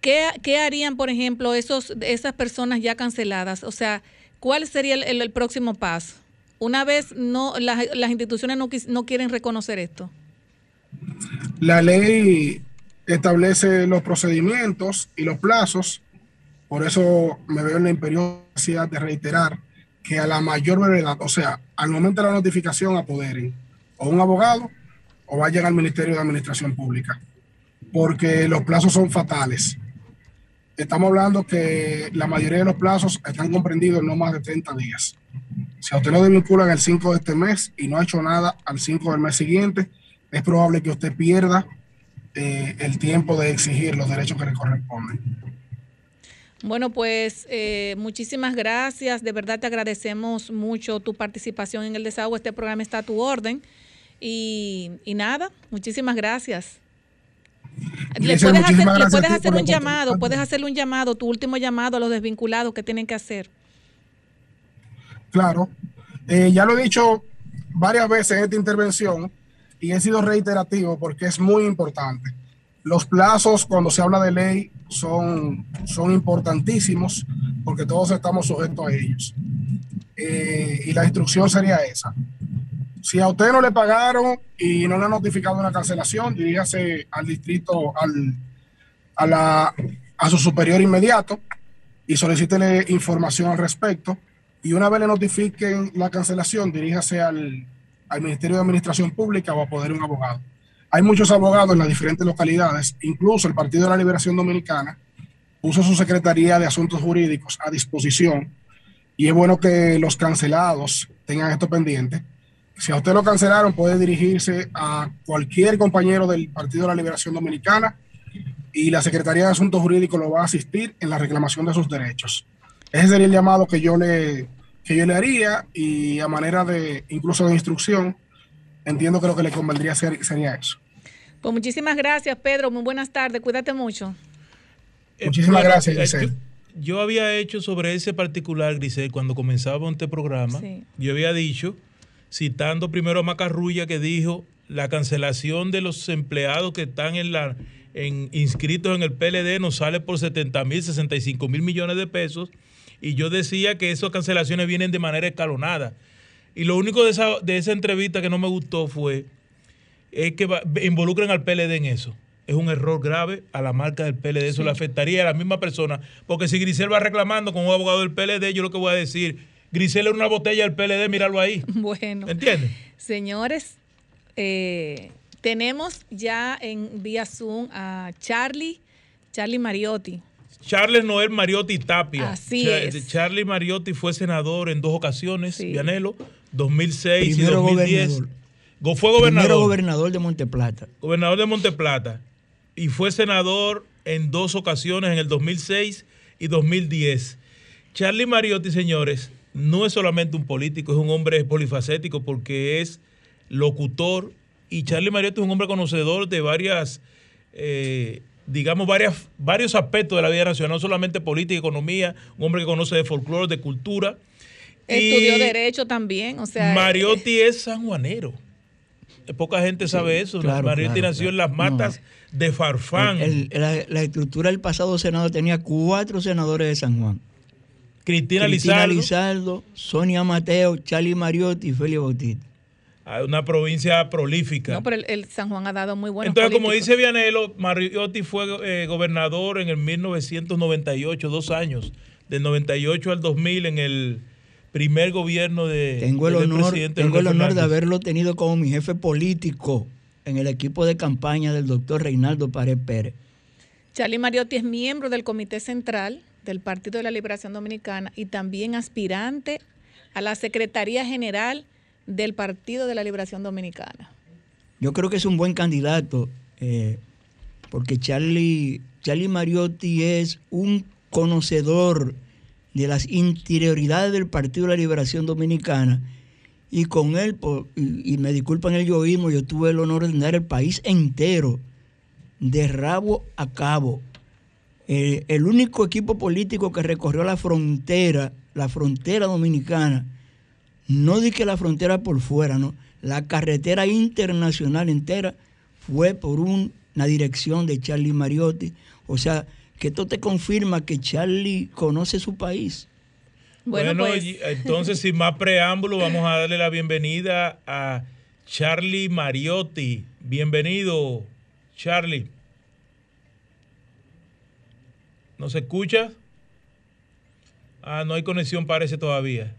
¿qué, qué harían, por ejemplo, esos, esas personas ya canceladas? O sea, ¿cuál sería el próximo paso? una vez no las, instituciones no, no quieren reconocer esto? La ley establece los procedimientos y los plazos, por eso me veo en la imperiosidad de reiterar que a la mayor brevedad, o sea, al momento de la notificación apoderen o un abogado o vayan al Ministerio de Administración Pública, porque los plazos son fatales. Estamos hablando que la mayoría de los plazos están comprendidos en no más de 30 días. Si a usted lo desvinculan el 5 de este mes y no ha hecho nada al 5 del mes siguiente, es probable que usted pierda eh, el tiempo de exigir los derechos que le corresponden. Bueno, pues eh, muchísimas gracias. De verdad te agradecemos mucho tu participación en el desahogo. Este programa está a tu orden. Y, nada, muchísimas gracias. Le puedes hacer, un llamado, puedes hacerle un llamado, tu último llamado a los desvinculados que tienen que hacer. Claro, eh, ya lo he dicho varias veces en esta intervención y he sido reiterativo porque es muy importante. Los plazos cuando se habla de ley son, son importantísimos porque todos estamos sujetos a ellos. Eh, y la instrucción sería esa. Si a usted no le pagaron y no le han notificado una cancelación, diríjase al distrito, al, a, la, a su superior inmediato y solicítele información al respecto. Y una vez le notifiquen la cancelación, diríjase al, al Ministerio de Administración Pública o a poder un abogado. Hay muchos abogados en las diferentes localidades, incluso el Partido de la Liberación Dominicana puso su Secretaría de Asuntos Jurídicos a disposición y es bueno que los cancelados tengan esto pendiente. Si a usted lo cancelaron, puede dirigirse a cualquier compañero del Partido de la Liberación Dominicana y la Secretaría de Asuntos Jurídicos lo va a asistir en la reclamación de sus derechos. Ese sería el llamado que yo le, que yo le haría y a manera de incluso de instrucción, entiendo que lo que le convendría hacer sería eso. Pues muchísimas gracias, Pedro. Muy buenas tardes. Cuídate mucho. Eh, muchísimas gracias, eh, Grisel. Yo, había hecho sobre ese particular, Grisel, cuando comenzaba este programa, yo había dicho, citando primero a Macarrulla, que dijo la cancelación de los empleados que están en la, en, inscritos en el PLD nos sale por 70 mil, 65 mil millones de pesos. Y yo decía que esas cancelaciones vienen de manera escalonada. Y lo único de esa, de esa entrevista que no me gustó fue es que involucren al PLD en eso. Es un error grave a la marca del PLD. Eso le afectaría a la misma persona. Porque si Grisel va reclamando con un abogado del PLD, yo lo que voy a decir, Grisel era una botella del PLD, míralo ahí. Bueno. ¿Entiendes? Señores, eh, tenemos ya en vía Zoom a Charlie, Charlie Mariotti. Charles Noel Mariotti Tapia. Así es. Charlie Mariotti fue senador en dos ocasiones, Vianelo, 2006 y 2010. Fue gobernador. Primero gobernador de Monteplata. Gobernador de Monteplata. Y fue senador en dos ocasiones, en el 2006 y 2010. Charlie Mariotti, señores, no es solamente un político, es un hombre polifacético porque es locutor. Y Charlie Mariotti es un hombre conocedor de varias, eh, digamos, varias, varios aspectos de la vida nacional, no solamente política, economía, un hombre que conoce de folclore, de cultura. Estudió Derecho también, o sea. Mariotti es sanjuanero poca gente sabe eso. Mariotti nació en las matas de Farfán. la, estructura del pasado Senado tenía cuatro senadores de San Juan. Cristina, Cristina Lizardo. Sonia Mateo, Charlie Mariotti y Félix Bautista. Ah, una provincia prolífica. No, pero el, San Juan ha dado muy buenos Entonces, como dice Vianelo, Mariotti fue eh, gobernador en el 1998, dos años, del 98 al 2000 en el primer gobierno de tengo el honor, Tengo el honor de haberlo tenido como mi jefe político en el equipo de campaña del doctor Reinaldo Pared Pérez. Charlie Mariotti es miembro del Comité Central del Partido de la Liberación Dominicana y también aspirante a la Secretaría General del Partido de la Liberación Dominicana. Yo creo que es un buen candidato, eh, porque Charlie, Charlie Mariotti es un conocedor de las interioridades del Partido de la Liberación Dominicana y con él, y, me disculpan el yoísmo, yo tuve el honor de tener el país entero de rabo a cabo. Eh, el único equipo político que recorrió la frontera, la frontera dominicana, no di que la frontera por fuera, no, la carretera internacional entera fue por una dirección de Charlie Mariotti. O sea, que esto te confirma que Charlie conoce su país. Bueno, pues. entonces sin más preámbulo, vamos a darle la bienvenida a Charlie Mariotti. Bienvenido, Charlie. ¿No se escucha? Ah, no hay conexión, parece todavía.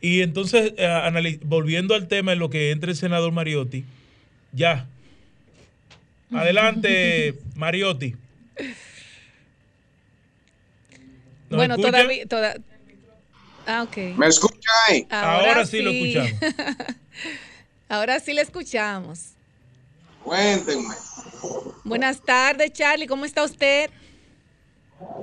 Y entonces, eh, volviendo al tema en lo que entra el senador Mariotti, ya. Adelante, Mariotti. Bueno, todavía... Ah, ok. ¿Me escuchan Ahora, sí. lo escuchamos. Ahora sí le escuchamos. Cuéntenme. Buenas tardes, Charlie. ¿Cómo está usted?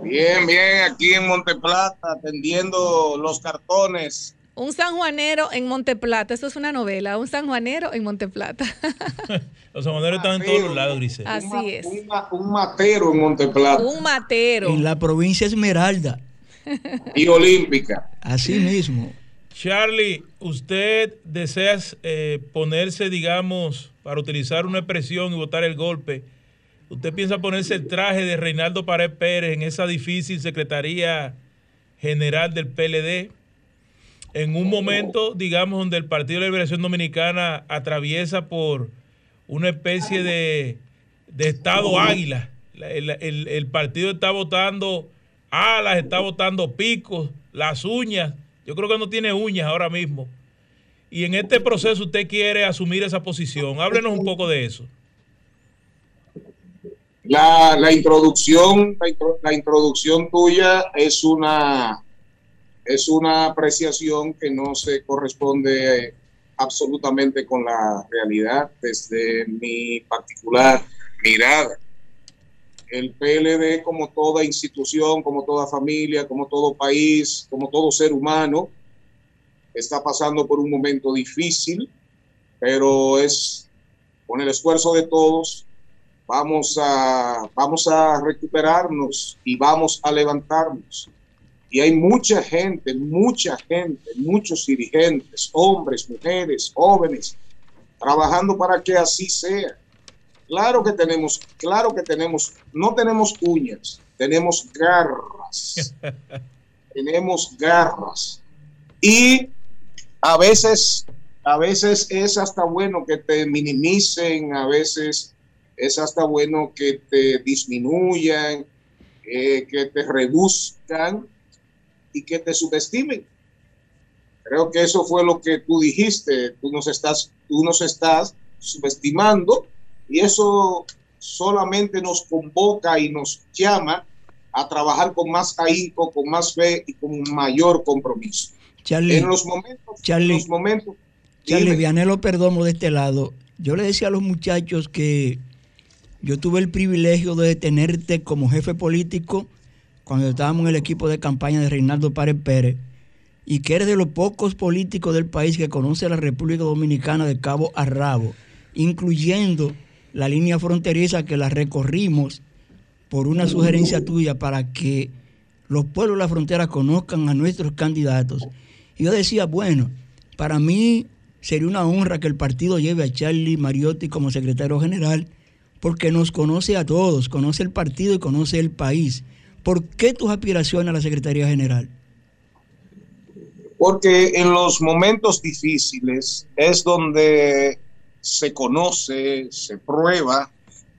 Bien, bien, aquí en Monteplata, atendiendo los cartones. Un sanjuanero en Monteplata, eso es una novela, un sanjuanero en Monteplata. los sanjuaneros están en todos los lados, Grisel. Así es. un matero en Monteplata. Un matero. En la provincia Esmeralda. y Olímpica. Así mismo. Charlie, ¿usted desea eh, ponerse, digamos, para utilizar una expresión y votar el golpe? ¿Usted piensa ponerse el traje de Reinaldo Pared Pérez en esa difícil Secretaría General del PLD? En un momento, digamos, donde el Partido de Liberación Dominicana atraviesa por una especie de, Estado águila. El, el partido está votando alas, está votando picos, las uñas. Yo creo que no tiene uñas ahora mismo. Y en este proceso usted quiere asumir esa posición. Háblenos un poco de eso. La, introducción, la, introducción tuya es una, es una apreciación que no se corresponde absolutamente con la realidad desde mi particular mirada. El PLD, como toda institución, como toda familia, como todo país, como todo ser humano, está pasando por un momento difícil, pero es con el esfuerzo de todos vamos a, vamos a recuperarnos y vamos a levantarnos. Y hay mucha gente, mucha gente, muchos dirigentes, hombres, mujeres, jóvenes, trabajando para que así sea. Claro que tenemos, claro que tenemos, no tenemos uñas, tenemos garras. tenemos garras. Y a veces, a veces es hasta bueno que te minimicen, a veces es hasta bueno que te disminuyan, eh, que te reduzcan y que te subestimen. Creo que eso fue lo que tú dijiste, tú nos estás, tú nos estás subestimando y eso solamente nos convoca y nos llama a trabajar con más ahínco, con más fe y con mayor compromiso. Charlie, en los momentos, Charlie, en los momentos, Charlie Vianelo Perdomo de este lado, yo le decía a los muchachos que yo tuve el privilegio de tenerte como jefe político cuando estábamos en el equipo de campaña de Reinaldo Párez Pérez y que eres de los pocos políticos del país que conoce a la República Dominicana de cabo a rabo, incluyendo la línea fronteriza que la recorrimos por una sugerencia tuya para que los pueblos de la frontera conozcan a nuestros candidatos. Y yo decía, bueno, para mí sería una honra que el partido lleve a Charlie Mariotti como secretario general porque nos conoce a todos, conoce el partido y conoce el país. ¿Por qué tus aspiraciones a la Secretaría General? Porque en los momentos difíciles es donde se conoce, se prueba,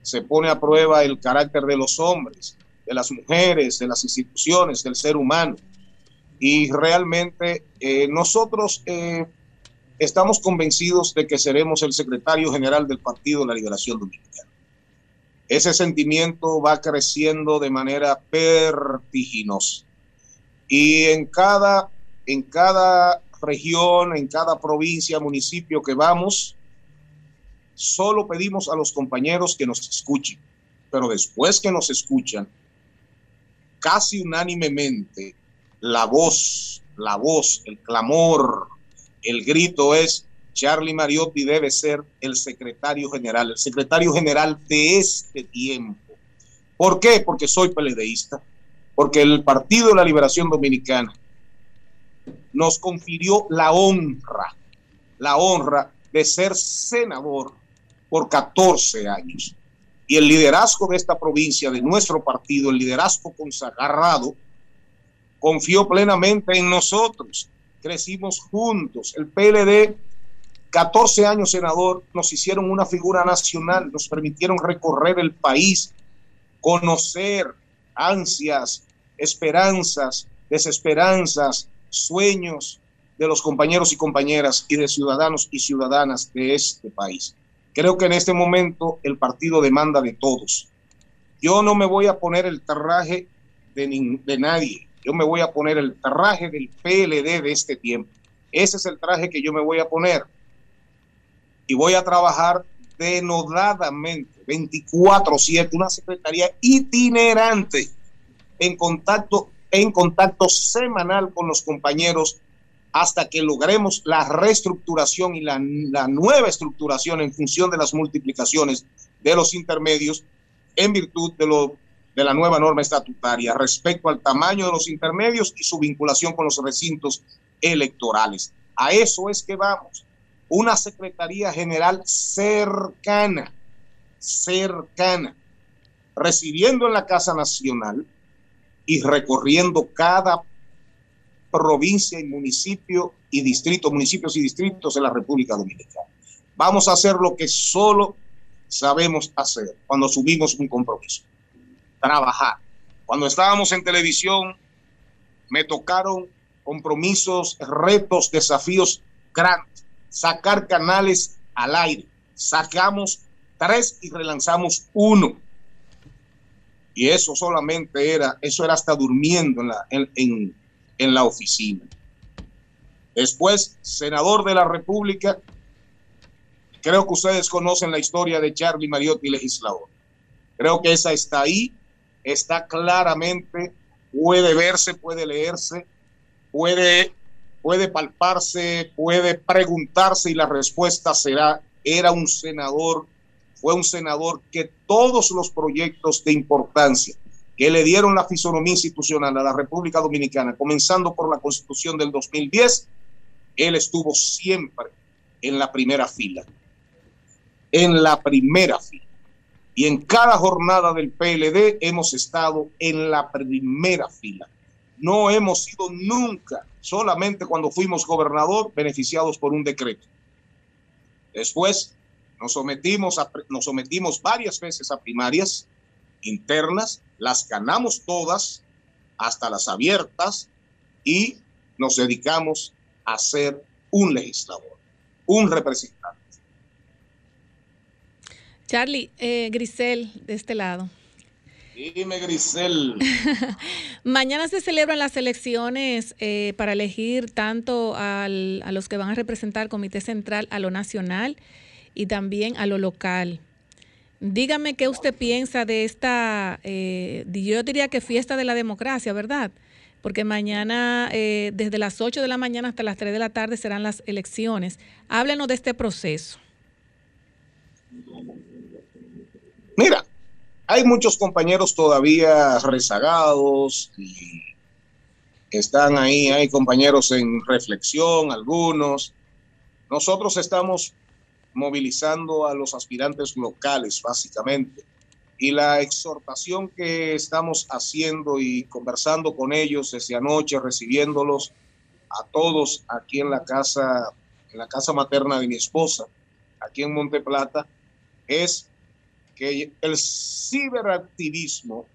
se pone a prueba el carácter de los hombres, de las mujeres, de las instituciones, del ser humano. Y realmente eh, nosotros eh, estamos convencidos de que seremos el secretario general del Partido de la Liberación Dominicana ese sentimiento va creciendo de manera vertiginosa. Y en cada, en cada región, en cada provincia, municipio que vamos, solo pedimos a los compañeros que nos escuchen. Pero después que nos escuchan, casi unánimemente, la voz, la voz, el clamor, el grito es, Charlie Mariotti debe ser el secretario general, el secretario general de este tiempo. ¿Por qué? Porque soy peledeísta, porque el Partido de la Liberación Dominicana nos confirió la honra, la honra de ser senador por 14 años. Y el liderazgo de esta provincia, de nuestro partido, el liderazgo consagrado, confió plenamente en nosotros. Crecimos juntos. El PLD 14 años senador, nos hicieron una figura nacional, nos permitieron recorrer el país, conocer ansias, esperanzas, desesperanzas, sueños, de los compañeros y compañeras y de ciudadanos y ciudadanas de este país. Creo que en este momento el partido demanda de todos. Yo no me voy a poner el traje de, nadie, yo me voy a poner el traje del PLD de este tiempo. Ese es el traje que yo me voy a poner. Y voy a trabajar denodadamente, 24/7, una secretaría itinerante en contacto, en contacto semanal con los compañeros hasta que logremos la reestructuración y la, la, nueva estructuración en función de las multiplicaciones de los intermedios en virtud de, lo, de la nueva norma estatutaria respecto al tamaño de los intermedios y su vinculación con los recintos electorales. A eso es que vamos. Una Secretaría General cercana, cercana, residiendo en la Casa Nacional y recorriendo cada provincia y municipio y distrito, municipios y distritos de la República Dominicana. Vamos a hacer lo que solo sabemos hacer cuando subimos un compromiso. Trabajar. Cuando estábamos en televisión, me tocaron compromisos, retos, desafíos grandes. Sacar canales al aire. Sacamos tres y relanzamos uno. Y eso solamente era, eso era hasta durmiendo en la, en, en la oficina. Después, senador de la República, creo que ustedes conocen la historia de Charlie Mariotti, legislador. Creo que esa está ahí, está claramente, puede verse, puede leerse, puede, puede palparse, puede preguntarse y la respuesta será, era un senador, fue un senador que todos los proyectos de importancia que le dieron la fisonomía institucional a la República Dominicana, comenzando por la Constitución del 2010, él estuvo siempre en la primera fila. En la primera fila. Y en cada jornada del PLD hemos estado en la primera fila no hemos sido nunca, solamente cuando fuimos gobernador, beneficiados por un decreto. Después nos sometimos, a, nos sometimos varias veces a primarias internas, las ganamos todas, hasta las abiertas, y nos dedicamos a ser un legislador, un representante. Charlie, eh, Grisel, de este lado. Dime, Grisel. Mañana se celebran las elecciones eh, para elegir tanto al, a los que van a representar al Comité Central a lo nacional y también a lo local. Dígame qué usted piensa de esta, eh, yo diría que fiesta de la democracia, ¿verdad? Porque mañana, eh, desde las 8 de la mañana hasta las 3 de la tarde serán las elecciones. Háblenos de este proceso. Mira, hay muchos compañeros todavía rezagados y están ahí, hay compañeros en reflexión, algunos. Nosotros estamos movilizando a los aspirantes locales, básicamente. Y la exhortación que estamos haciendo y conversando con ellos desde anoche, recibiéndolos a todos aquí en la casa, en la casa materna de mi esposa, aquí en Monte Plata, es que el ciberactivismo,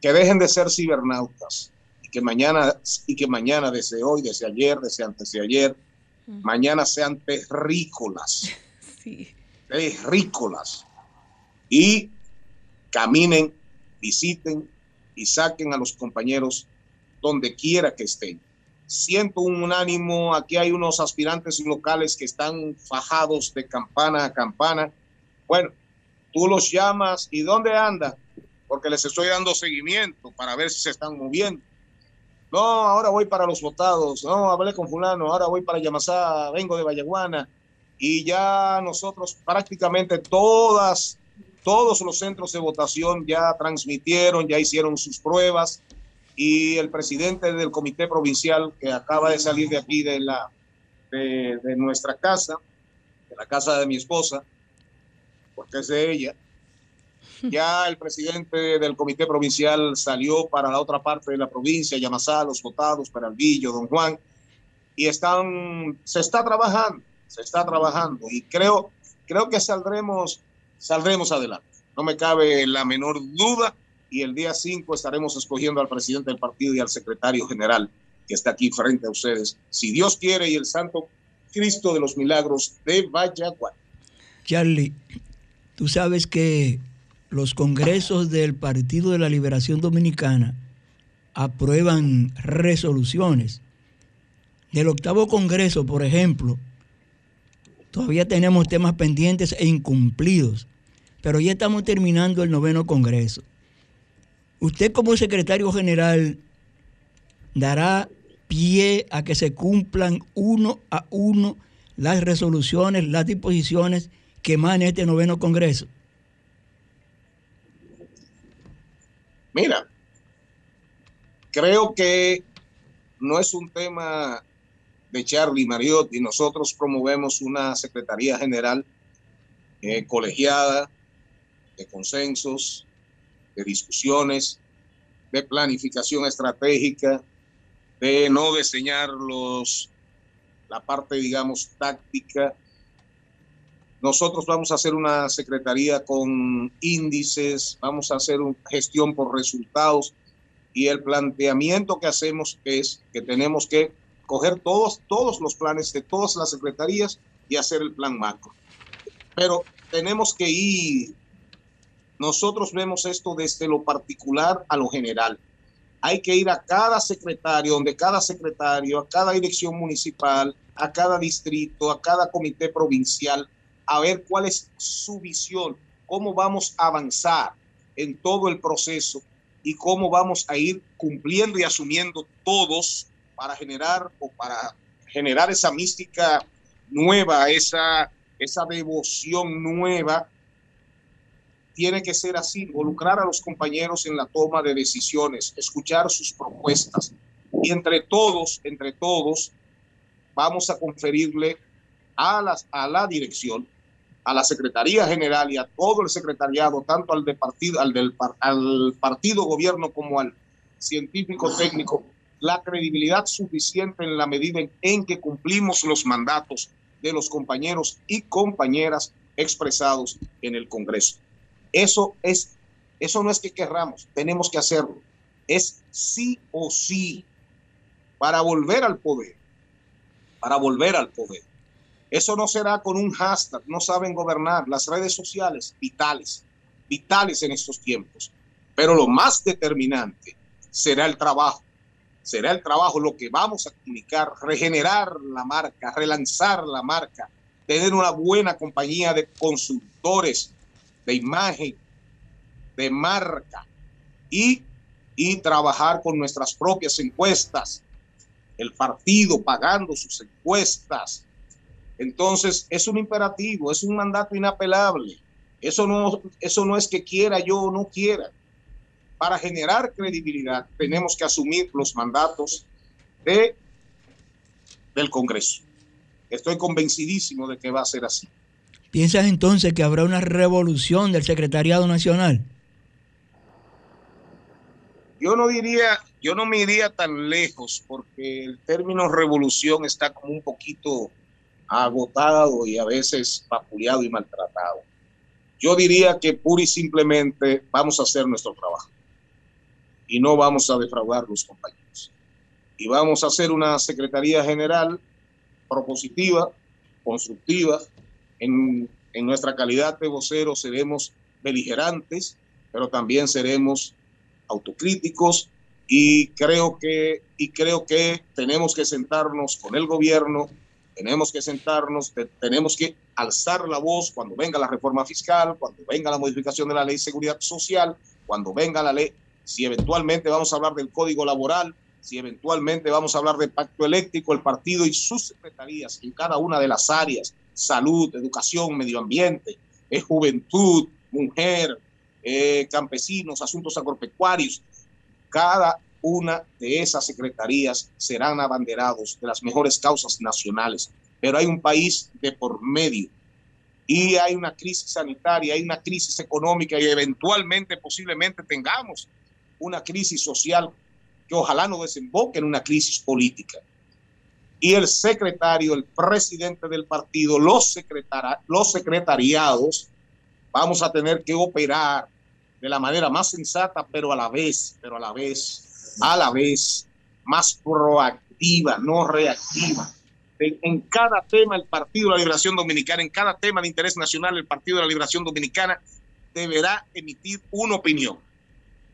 que dejen de ser cibernautas y que mañana, y que mañana desde hoy, desde ayer, desde antes de ayer, mañana sean terrícolas. Sí. Terrícolas. Y caminen, visiten y saquen a los compañeros donde quiera que estén. Siento un ánimo, aquí hay unos aspirantes locales que están fajados de campana a campana. Bueno, tú los llamas y ¿dónde anda? Porque les estoy dando seguimiento para ver si se están moviendo. No, ahora voy para los votados. No, hablé con fulano, ahora voy para Yamasá, vengo de Vallaguana. Y ya nosotros prácticamente todas, todos los centros de votación ya transmitieron, ya hicieron sus pruebas. Y el presidente del comité provincial que acaba de salir de aquí de la de nuestra casa, de la casa de mi esposa, porque es de ella. Ya el presidente del comité provincial salió para la otra parte de la provincia, Yamasá, los votados, Peralvillo, Don Juan, y están, se está trabajando, se está trabajando, y creo, creo que saldremos, saldremos adelante. No me cabe la menor duda, y el día 5 estaremos escogiendo al presidente del partido y al secretario general que está aquí frente a ustedes, si Dios quiere y el Santo Cristo de los Milagros de Vallaguay. Charlie, tú sabes que los congresos del Partido de la Liberación Dominicana aprueban resoluciones. Del octavo congreso, por ejemplo, todavía tenemos temas pendientes e incumplidos, pero ya estamos terminando el noveno congreso. Usted como secretario general dará pie a que se cumplan uno a uno las resoluciones, las disposiciones que emane este noveno Congreso? Mira, creo que no es un tema de Charlie Mariotti. Nosotros promovemos una Secretaría General eh, colegiada de consensos, de discusiones, de planificación estratégica, de no diseñar los, la parte, digamos, táctica. Nosotros vamos a hacer una secretaría con índices, vamos a hacer una gestión por resultados y el planteamiento que hacemos es que tenemos que coger todos, todos los planes de todas las secretarías y hacer el plan macro. Pero tenemos que ir, nosotros vemos esto desde lo particular a lo general hay que ir a cada secretario, donde cada secretario, a cada dirección municipal, a cada distrito, a cada comité provincial, a ver cuál es su visión, cómo vamos a avanzar en todo el proceso y cómo vamos a ir cumpliendo y asumiendo todos para generar o para generar esa mística nueva, esa, esa devoción nueva. Tiene que ser así, involucrar a los compañeros en la toma de decisiones, escuchar sus propuestas. Y entre todos, entre todos, vamos a conferirle a, a la dirección, a la Secretaría General y a todo el secretariado, tanto al, de partido, al, del, al partido gobierno como al científico técnico, la credibilidad suficiente en la medida en que cumplimos los mandatos de los compañeros y compañeras expresados en el Congreso. Eso es, eso no es que querramos, tenemos que hacerlo. Es sí o sí para volver al poder, para volver al poder. Eso no será con un hashtag, no saben gobernar. Las redes sociales, vitales, vitales en estos tiempos. Pero lo más determinante será el trabajo. Será el trabajo lo que vamos a comunicar, regenerar la marca, relanzar la marca, tener una buena compañía de consultores, de imagen, de marca y, y trabajar con nuestras propias encuestas, el partido pagando sus encuestas. Entonces, es un imperativo, es un mandato inapelable. Eso no, eso no es que quiera yo o no quiera. Para generar credibilidad tenemos que asumir los mandatos de, del Congreso. Estoy convencidísimo de que va a ser así. ¿Piensas entonces que habrá una revolución del Secretariado Nacional? Yo no diría, yo no me iría tan lejos porque el término revolución está como un poquito agotado y a veces vapuleado y maltratado. Yo diría que pura y simplemente vamos a hacer nuestro trabajo y no vamos a defraudar a los compañeros. Y vamos a hacer una Secretaría General propositiva, constructiva, en, nuestra calidad de voceros seremos beligerantes, pero también seremos autocríticos y creo que y creo que tenemos que sentarnos con el gobierno, tenemos que sentarnos, tenemos que alzar la voz cuando venga la reforma fiscal, cuando venga la modificación de la ley de seguridad social, cuando venga la ley, si eventualmente vamos a hablar del código laboral, si eventualmente vamos a hablar del pacto eléctrico, el partido y sus secretarías en cada una de las áreas salud, educación, medio ambiente, es juventud, mujer, eh, campesinos, asuntos agropecuarios. Cada una de esas secretarías serán abanderados de las mejores causas nacionales. Pero hay un país de por medio y hay una crisis sanitaria, hay una crisis económica y eventualmente, posiblemente tengamos una crisis social que ojalá no desemboque en una crisis política y el secretario, el presidente del partido, los, los secretariados, vamos a tener que operar de la manera más sensata, pero a la vez, pero a la vez, a la vez, más proactiva, no reactiva. En, cada tema el Partido de la Liberación Dominicana, en cada tema de interés nacional el Partido de la Liberación Dominicana deberá emitir una opinión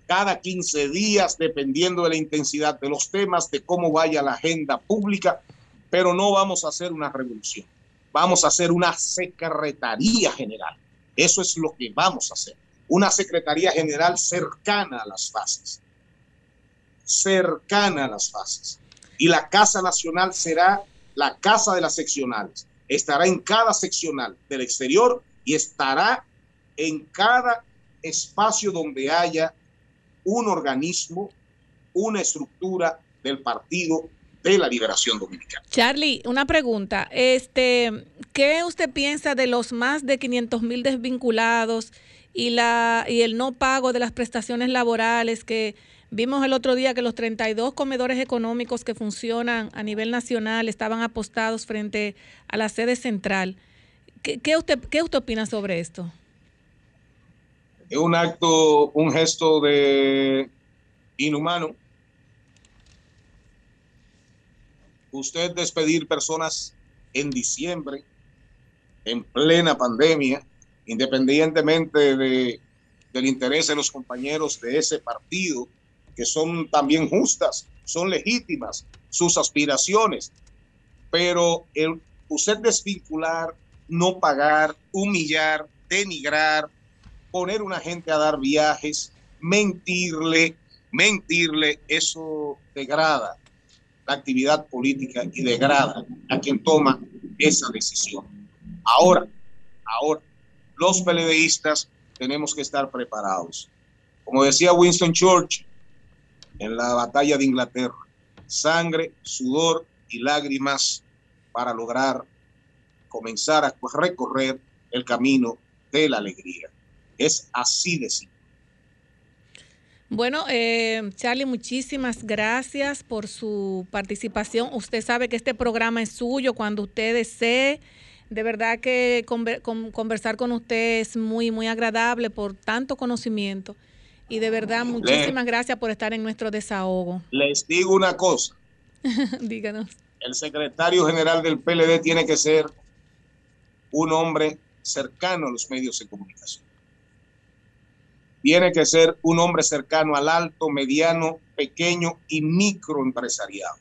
cada 15 días, dependiendo de la intensidad de los temas, de cómo vaya la agenda pública, pero no vamos a hacer una revolución, vamos a hacer una secretaría general. Eso es lo que vamos a hacer, una secretaría general cercana a las fases, cercana a las fases. Y la Casa Nacional será la casa de las seccionales. Estará en cada seccional del exterior y estará en cada espacio donde haya un organismo, una estructura del Partido de la Liberación Dominicana. Charlie, una pregunta. Este, ¿Qué usted piensa de los más de 500 mil desvinculados y, la, y el no pago de las prestaciones laborales que vimos el otro día que los 32 comedores económicos que funcionan a nivel nacional estaban apostados frente a la sede central? ¿Qué, qué usted, qué usted opina sobre esto? es un acto, un gesto de inhumano. Usted despedir personas en diciembre, en plena pandemia, independientemente de, del interés de los compañeros de ese partido, que son también justas, son legítimas sus aspiraciones, pero el, usted desvincular, no pagar, humillar, denigrar, poner una gente a dar viajes, mentirle, mentirle, eso degrada la actividad política y degrada a quien toma esa decisión. Ahora, ahora, los peledeístas tenemos que estar preparados. Como decía Winston Churchill en la batalla de Inglaterra, sangre, sudor y lágrimas para lograr comenzar a recorrer el camino de la alegría. Es así de simple. Bueno, eh, Charlie, muchísimas gracias por su participación. Usted sabe que este programa es suyo cuando usted desee. De verdad que conversar con usted es muy, muy agradable por tanto conocimiento. Y de verdad, muchísimas gracias por estar en nuestro desahogo. Les digo una cosa. Díganos. El secretario general del PLD tiene que ser un hombre cercano a los medios de comunicación tiene que ser un hombre cercano al alto, mediano, pequeño y microempresariado.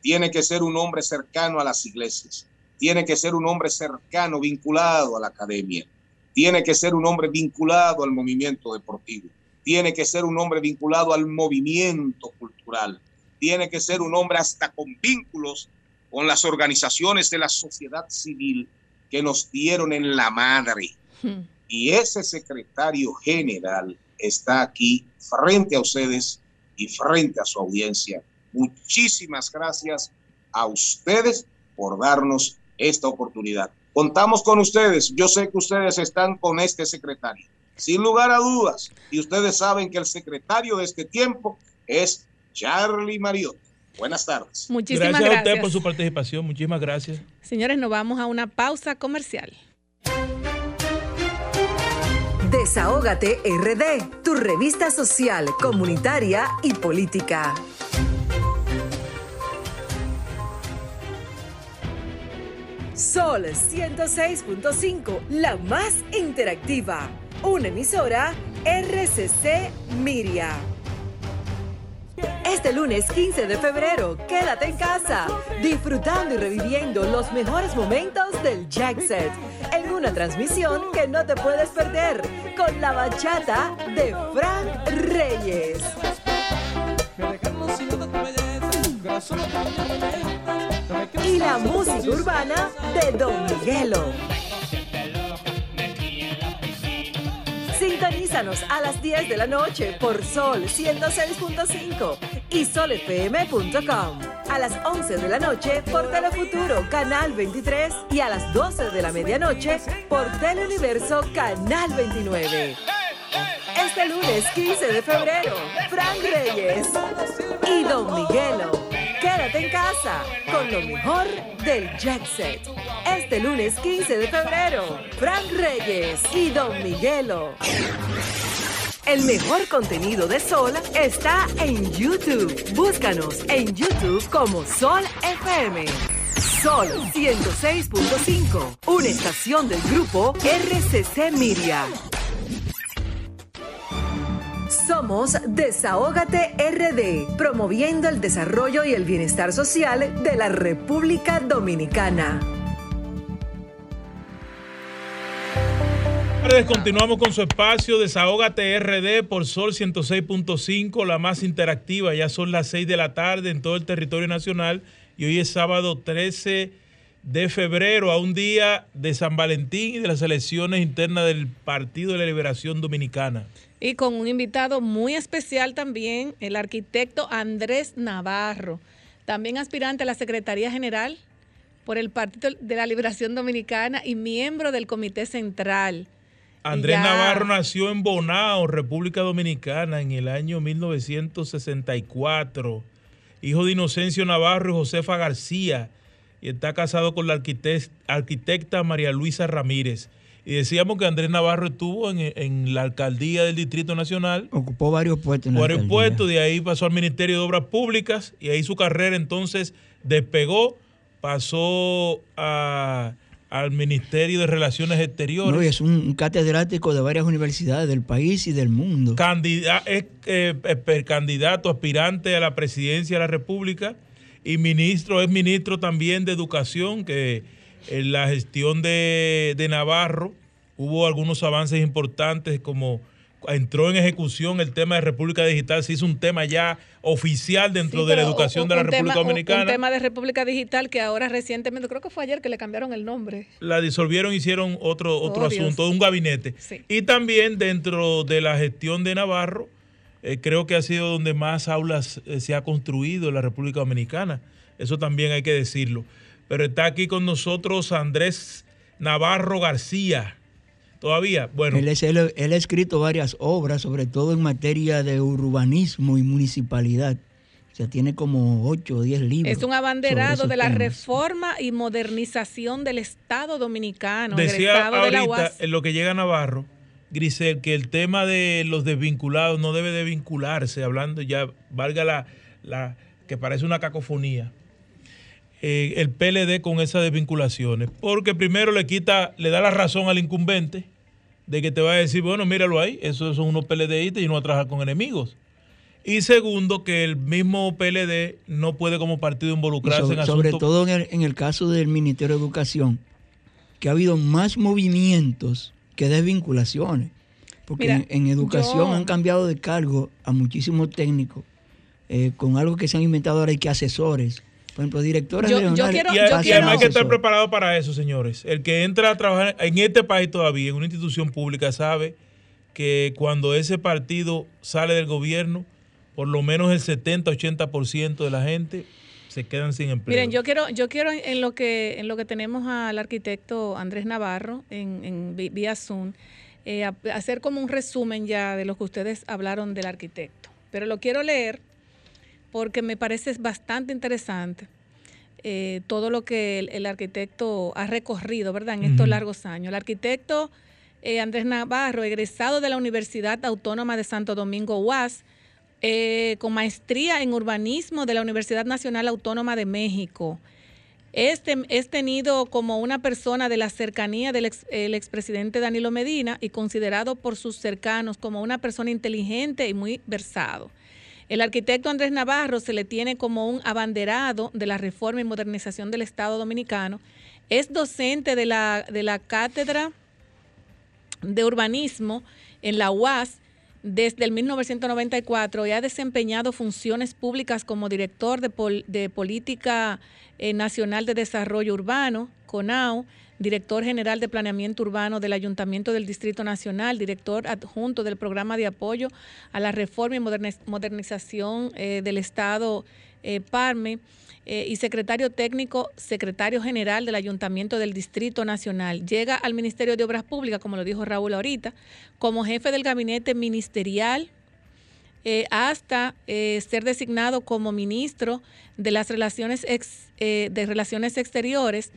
Tiene que ser un hombre cercano a las iglesias. Tiene que ser un hombre cercano, vinculado a la academia. Tiene que ser un hombre vinculado al movimiento deportivo. Tiene que ser un hombre vinculado al movimiento cultural. Tiene que ser un hombre hasta con vínculos con las organizaciones de la sociedad civil que nos dieron en la madre. Hmm. Y ese secretario general está aquí frente a ustedes y frente a su audiencia. Muchísimas gracias a ustedes por darnos esta oportunidad. Contamos con ustedes. Yo sé que ustedes están con este secretario. Sin lugar a dudas. Y ustedes saben que el secretario de este tiempo es Charlie Mariot. Buenas tardes. Muchísimas gracias. Gracias a usted por su participación. Muchísimas gracias. Señores, nos vamos a una pausa comercial. Desahógate RD, tu revista social, comunitaria y política. Sol 106.5, la más interactiva. Una emisora RCC Miria. Este lunes 15 de febrero, quédate en casa, disfrutando y reviviendo los mejores momentos del Jack Set, en una transmisión que no te puedes perder, con la bachata de Frank Reyes. Y la música urbana de Don Miguelo. Sintonízanos a las 10 de la noche por Sol 106.5 y solfm.com. A las 11 de la noche por Telefuturo Canal 23 y a las 12 de la medianoche por Teleuniverso Canal 29. Este lunes 15 de febrero, Frank Reyes y Don Miguelo. Quédate en casa con lo mejor del Jet Set. Este lunes 15 de febrero, Frank Reyes y Don Miguelo. El mejor contenido de Sol está en YouTube. Búscanos en YouTube como Sol FM. Sol 106.5, una estación del grupo RCC Miria. Somos Desahógate RD, promoviendo el desarrollo y el bienestar social de la República Dominicana. Continuamos con su espacio Desahógate RD por Sol 106.5, la más interactiva. Ya son las 6 de la tarde en todo el territorio nacional y hoy es sábado 13 de febrero, a un día de San Valentín y de las elecciones internas del Partido de la Liberación Dominicana. Y con un invitado muy especial también, el arquitecto Andrés Navarro, también aspirante a la Secretaría General por el Partido de la Liberación Dominicana y miembro del Comité Central. Andrés Navarro nació en Bonao, República Dominicana, en el año 1964. Hijo de Inocencio Navarro y Josefa García. Y está casado con la arquitecta María Luisa Ramírez. Y decíamos que Andrés Navarro estuvo en, la alcaldía del Distrito Nacional. Ocupó varios puestos. En varios puestos, de ahí pasó al Ministerio de Obras Públicas y ahí su carrera entonces despegó, pasó a al Ministerio de Relaciones Exteriores. No, es un catedrático de varias universidades del país y del mundo. es eh, candidato, aspirante a la presidencia de la República y ministro, es ministro también de Educación, que en la gestión de, de Navarro hubo algunos avances importantes como entró en ejecución el tema de República Digital, se hizo un tema ya oficial dentro de la educación de la República Dominicana. Un tema de República Digital que ahora recientemente, creo que fue ayer que le cambiaron el nombre. La disolvieron, hicieron otro, otro asunto, un gabinete. Y también dentro de la gestión de Navarro, eh, creo que ha sido donde más aulas eh, se ha construido en la República Dominicana. Eso también hay que decirlo. Pero está aquí con nosotros Andrés Navarro García Todavía, bueno. Él, él, ha escrito varias obras, sobre todo en materia de urbanismo y municipalidad. O sea, tiene como 8 o 10 libros. Es un abanderado de la reforma y modernización del Estado dominicano. Decía ahorita, en lo que llega Navarro, Grisel, que el tema de los desvinculados no debe de vincularse, hablando ya, valga la, la que parece una cacofonía, eh, el PLD con esas desvinculaciones. Porque primero le quita, le da la razón al incumbente de que te va a decir, bueno, míralo ahí, esos son unos PLDistas y no va a trabajar con enemigos. Y segundo, que el mismo PLD no puede como partido involucrarse sobre, en asuntos... Sobre todo en el, caso del Ministerio de Educación, que ha habido más movimientos que desvinculaciones. Porque en, educación han cambiado de cargo a muchísimos técnicos, eh, con algo que se han inventado ahora y que asesores por ejemplo, directores yo, yo quiero, y, además hay que estar preparado para eso, señores. El que entra a trabajar en este país todavía, en una institución pública, sabe que cuando ese partido sale del gobierno, por lo menos el 70-80% de la gente se quedan sin empleo. Miren, yo quiero, yo quiero en lo que, en lo que tenemos al arquitecto Andrés Navarro en, en vía Zoom, eh, hacer como un resumen ya de lo que ustedes hablaron del arquitecto. Pero lo quiero leer porque me parece bastante interesante eh, todo lo que el, arquitecto ha recorrido, ¿verdad?, en estos largos años. El arquitecto eh, Andrés Navarro, egresado de la Universidad Autónoma de Santo Domingo UAS, eh, con maestría en urbanismo de la Universidad Nacional Autónoma de México. Este es tenido como una persona de la cercanía del expresidente Danilo Medina y considerado por sus cercanos como una persona inteligente y muy versado. El arquitecto Andrés Navarro se le tiene como un abanderado de la reforma y modernización del Estado Dominicano. Es docente de la, de la cátedra de urbanismo en la UAS desde el 1994 y ha desempeñado funciones públicas como director de, Política eh, Nacional de Desarrollo Urbano, CONAU, director general de Planeamiento Urbano del Ayuntamiento del Distrito Nacional, director adjunto del Programa de Apoyo a la Reforma y Modernización eh, del Estado eh, PARME. Eh, y secretario técnico, secretario general del Ayuntamiento del Distrito Nacional. Llega al Ministerio de Obras Públicas, como lo dijo Raúl ahorita, como jefe del gabinete ministerial hasta ser designado como ministro de las relaciones, de relaciones exteriores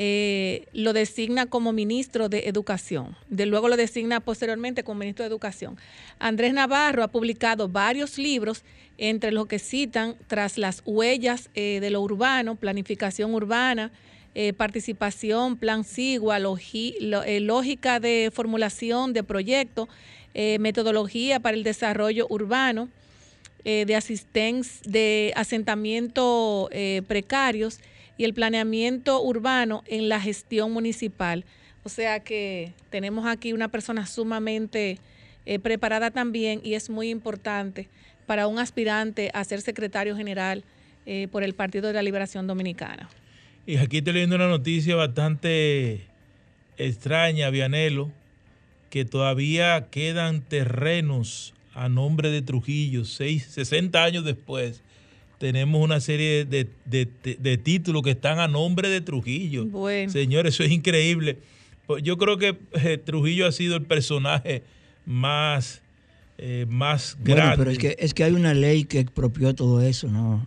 eh, lo designa como ministro de Educación. De luego lo designa posteriormente como ministro de Educación. Andrés Navarro ha publicado varios libros, entre los que citan Tras las huellas eh, de lo urbano, planificación urbana, eh, participación, plan SIGUA, lógica de formulación de proyectos, metodología para el desarrollo urbano, asistencia, de asentamiento precarios y el planeamiento urbano en la gestión municipal. O sea que tenemos aquí una persona sumamente eh, preparada también y es muy importante para un aspirante a ser secretario general eh, por el Partido de la Liberación Dominicana. Y aquí estoy leyendo una noticia bastante extraña, Vianelo, que todavía quedan terrenos a nombre de Trujillo, seis, 60 años después tenemos una serie de, títulos que están a nombre de Trujillo. Bueno. Señores, eso es increíble. Pues yo creo que eh, Trujillo ha sido el personaje más, eh, más grande. pero es que, es que hay una ley que expropió todo eso, ¿no?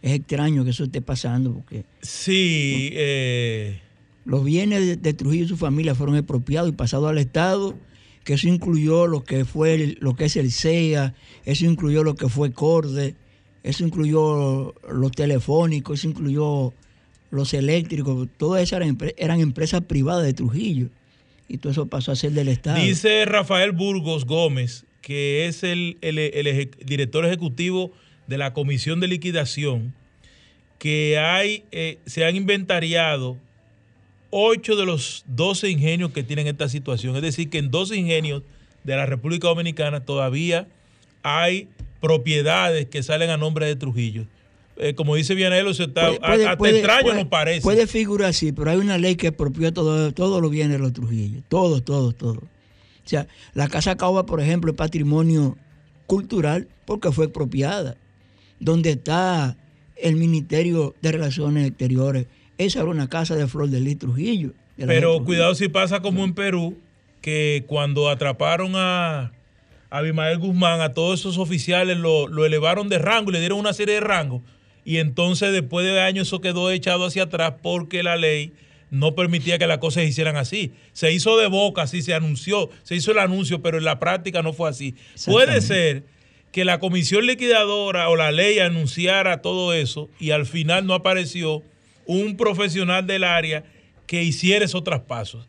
Es extraño que eso esté pasando porque... Sí. Eh, los bienes de, Trujillo y su familia fueron expropiados y pasados al Estado, que eso incluyó lo que fue lo que es el CEA, eso incluyó lo que fue CORDE eso incluyó los telefónicos, eso incluyó los eléctricos, todas esas eran, empresas privadas de Trujillo. Y todo eso pasó a ser del Estado. Dice Rafael Burgos Gómez, que es el, director ejecutivo de la Comisión de Liquidación, que hay, eh, se han inventariado ocho de los 12 ingenios que tienen esta situación. Es decir, que en 12 ingenios de la República Dominicana todavía hay propiedades que salen a nombre de Trujillo. Eh, como dice Vianelo, se está, hasta extraño nos parece. Puede figurar así, pero hay una ley que expropió todos todo los bienes de los Trujillos. Todos, todos, todos. O sea, la Casa Caoba, por ejemplo, es patrimonio cultural porque fue expropiada. Donde está el Ministerio de Relaciones Exteriores, esa era una casa de Flor de Lis Trujillo. pero cuidado si pasa como en Perú, que cuando atraparon a, Abimael Guzmán, a todos esos oficiales lo, elevaron de rango y le dieron una serie de rangos. Y entonces después de años eso quedó echado hacia atrás porque la ley no permitía que las cosas se hicieran así. Se hizo de boca, así se anunció, se hizo el anuncio, pero en la práctica no fue así. Puede ser que la comisión liquidadora o la ley anunciara todo eso y al final no apareció un profesional del área que hiciera esos traspasos.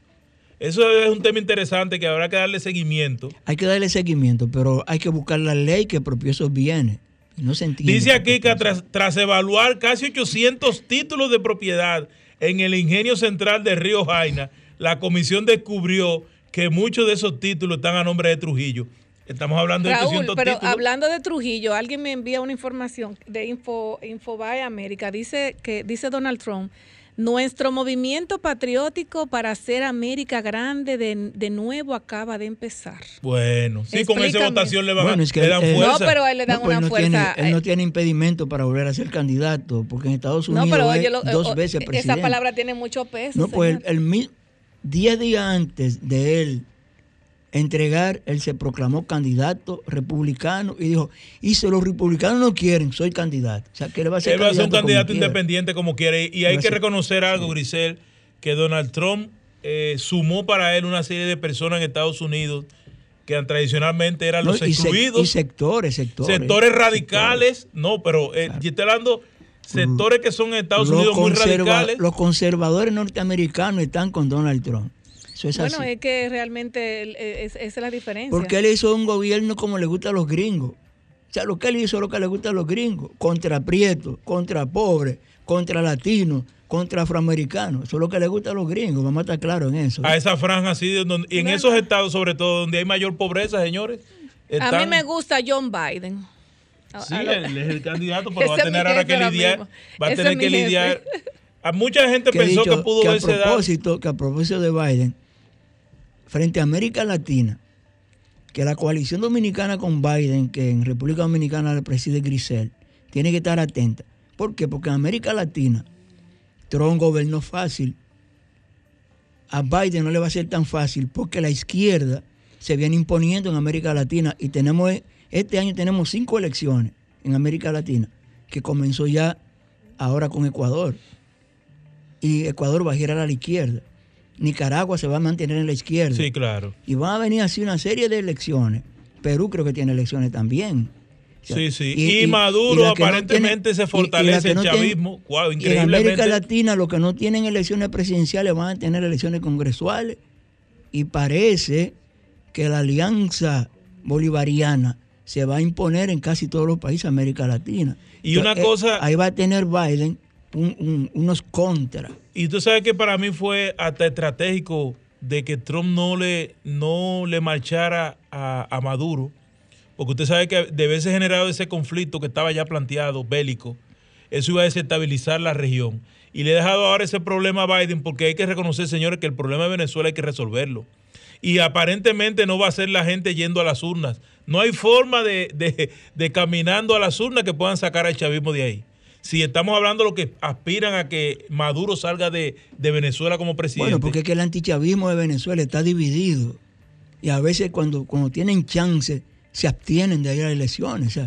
Eso es un tema interesante que habrá que darle seguimiento. Hay que darle seguimiento, pero hay que buscar la ley que propio esos bienes. No se entiende. Dice aquí que tras, evaluar casi 800 títulos de propiedad en el ingenio central de Río Jaina, la comisión descubrió que muchos de esos títulos están a nombre de Trujillo. Estamos hablando de 800 pero hablando de Trujillo, alguien me envía una información de Info, Infobae América. Dice que dice Donald Trump nuestro movimiento patriótico para hacer América grande de, nuevo acaba de empezar. Bueno, sí, con esa votación le, van bueno, es que dan fuerza. No, pero él le dan pues una fuerza. él no eh. tiene impedimento para volver a ser candidato, porque en Estados Unidos no, pero oye, dos veces presidente. Esa palabra tiene mucho peso. No, pues el, el, diez días antes de él entregar, él se proclamó candidato republicano y dijo, y si los republicanos no quieren, soy candidato. O sea, que él va a ser, él va a ser un candidato independiente como quiere. Y hay que reconocer algo, Grisel, que Donald Trump eh, sumó para él una serie de personas en Estados Unidos que tradicionalmente eran los excluidos. y sectores, sectores. Sectores radicales, no, pero eh, yo estoy hablando sectores que son en Estados Unidos muy radicales. Los conservadores norteamericanos están con Donald Trump bueno, es que realmente esa es la diferencia. Porque él hizo un gobierno como le gusta a los gringos. O sea, lo que él hizo es lo que le gusta a los gringos. Contra prietos, contra pobres, contra latinos, contra afroamericanos. Eso es lo que le gusta a los gringos. Vamos a estar claros en eso. A esa franja así, y en esos estados sobre todo donde hay mayor pobreza, señores. A mí me gusta John Biden. Sí, él es el candidato, pero va a tener ahora que lidiar. Va a tener que lidiar. A mucha gente pensó que pudo que a propósito, Que a propósito de Biden, frente a América Latina, que la coalición dominicana con Biden, que en República Dominicana le preside Grisel, tiene que estar atenta. ¿Por qué? Porque en América Latina, Trump gobernó fácil. A Biden no le va a ser tan fácil porque la izquierda se viene imponiendo en América Latina y tenemos este año tenemos cinco elecciones en América Latina que comenzó ya ahora con Ecuador. y Ecuador va a girar a la izquierda. Nicaragua se va a mantener en la izquierda. Sí, claro. Y van a venir así una serie de elecciones. Perú creo que tiene elecciones también. O sea, Sí, sí. Y Maduro no aparentemente se fortalece el no tiene- chavismo. Guau, y en América. Latina, los que no tienen elecciones presidenciales van a tener elecciones congresuales. Y parece que la alianza bolivariana se va a imponer en casi todos los países de América Latina. Y una eh, cosa- ahí va a tener Biden un- un- unos contras. Y tú sabes que para mí fue hasta estratégico de que Trump no le, no le marchara a, Maduro, porque usted sabe que de haberse generado ese conflicto que estaba ya planteado, bélico, eso iba a desestabilizar la región. Y le he dejado ahora ese problema a Biden porque hay que reconocer, señores, que el problema de Venezuela hay que resolverlo. Y aparentemente no va a ser la gente yendo a las urnas. No hay forma de, de- de caminando a las urnas que puedan sacar al chavismo de ahí. Si estamos hablando de lo que aspiran a que Maduro salga de, de Venezuela como presidente. Bueno, porque es que el antichavismo de Venezuela está dividido. Y a veces cuando, cuando tienen chance se abstienen de ir a elecciones.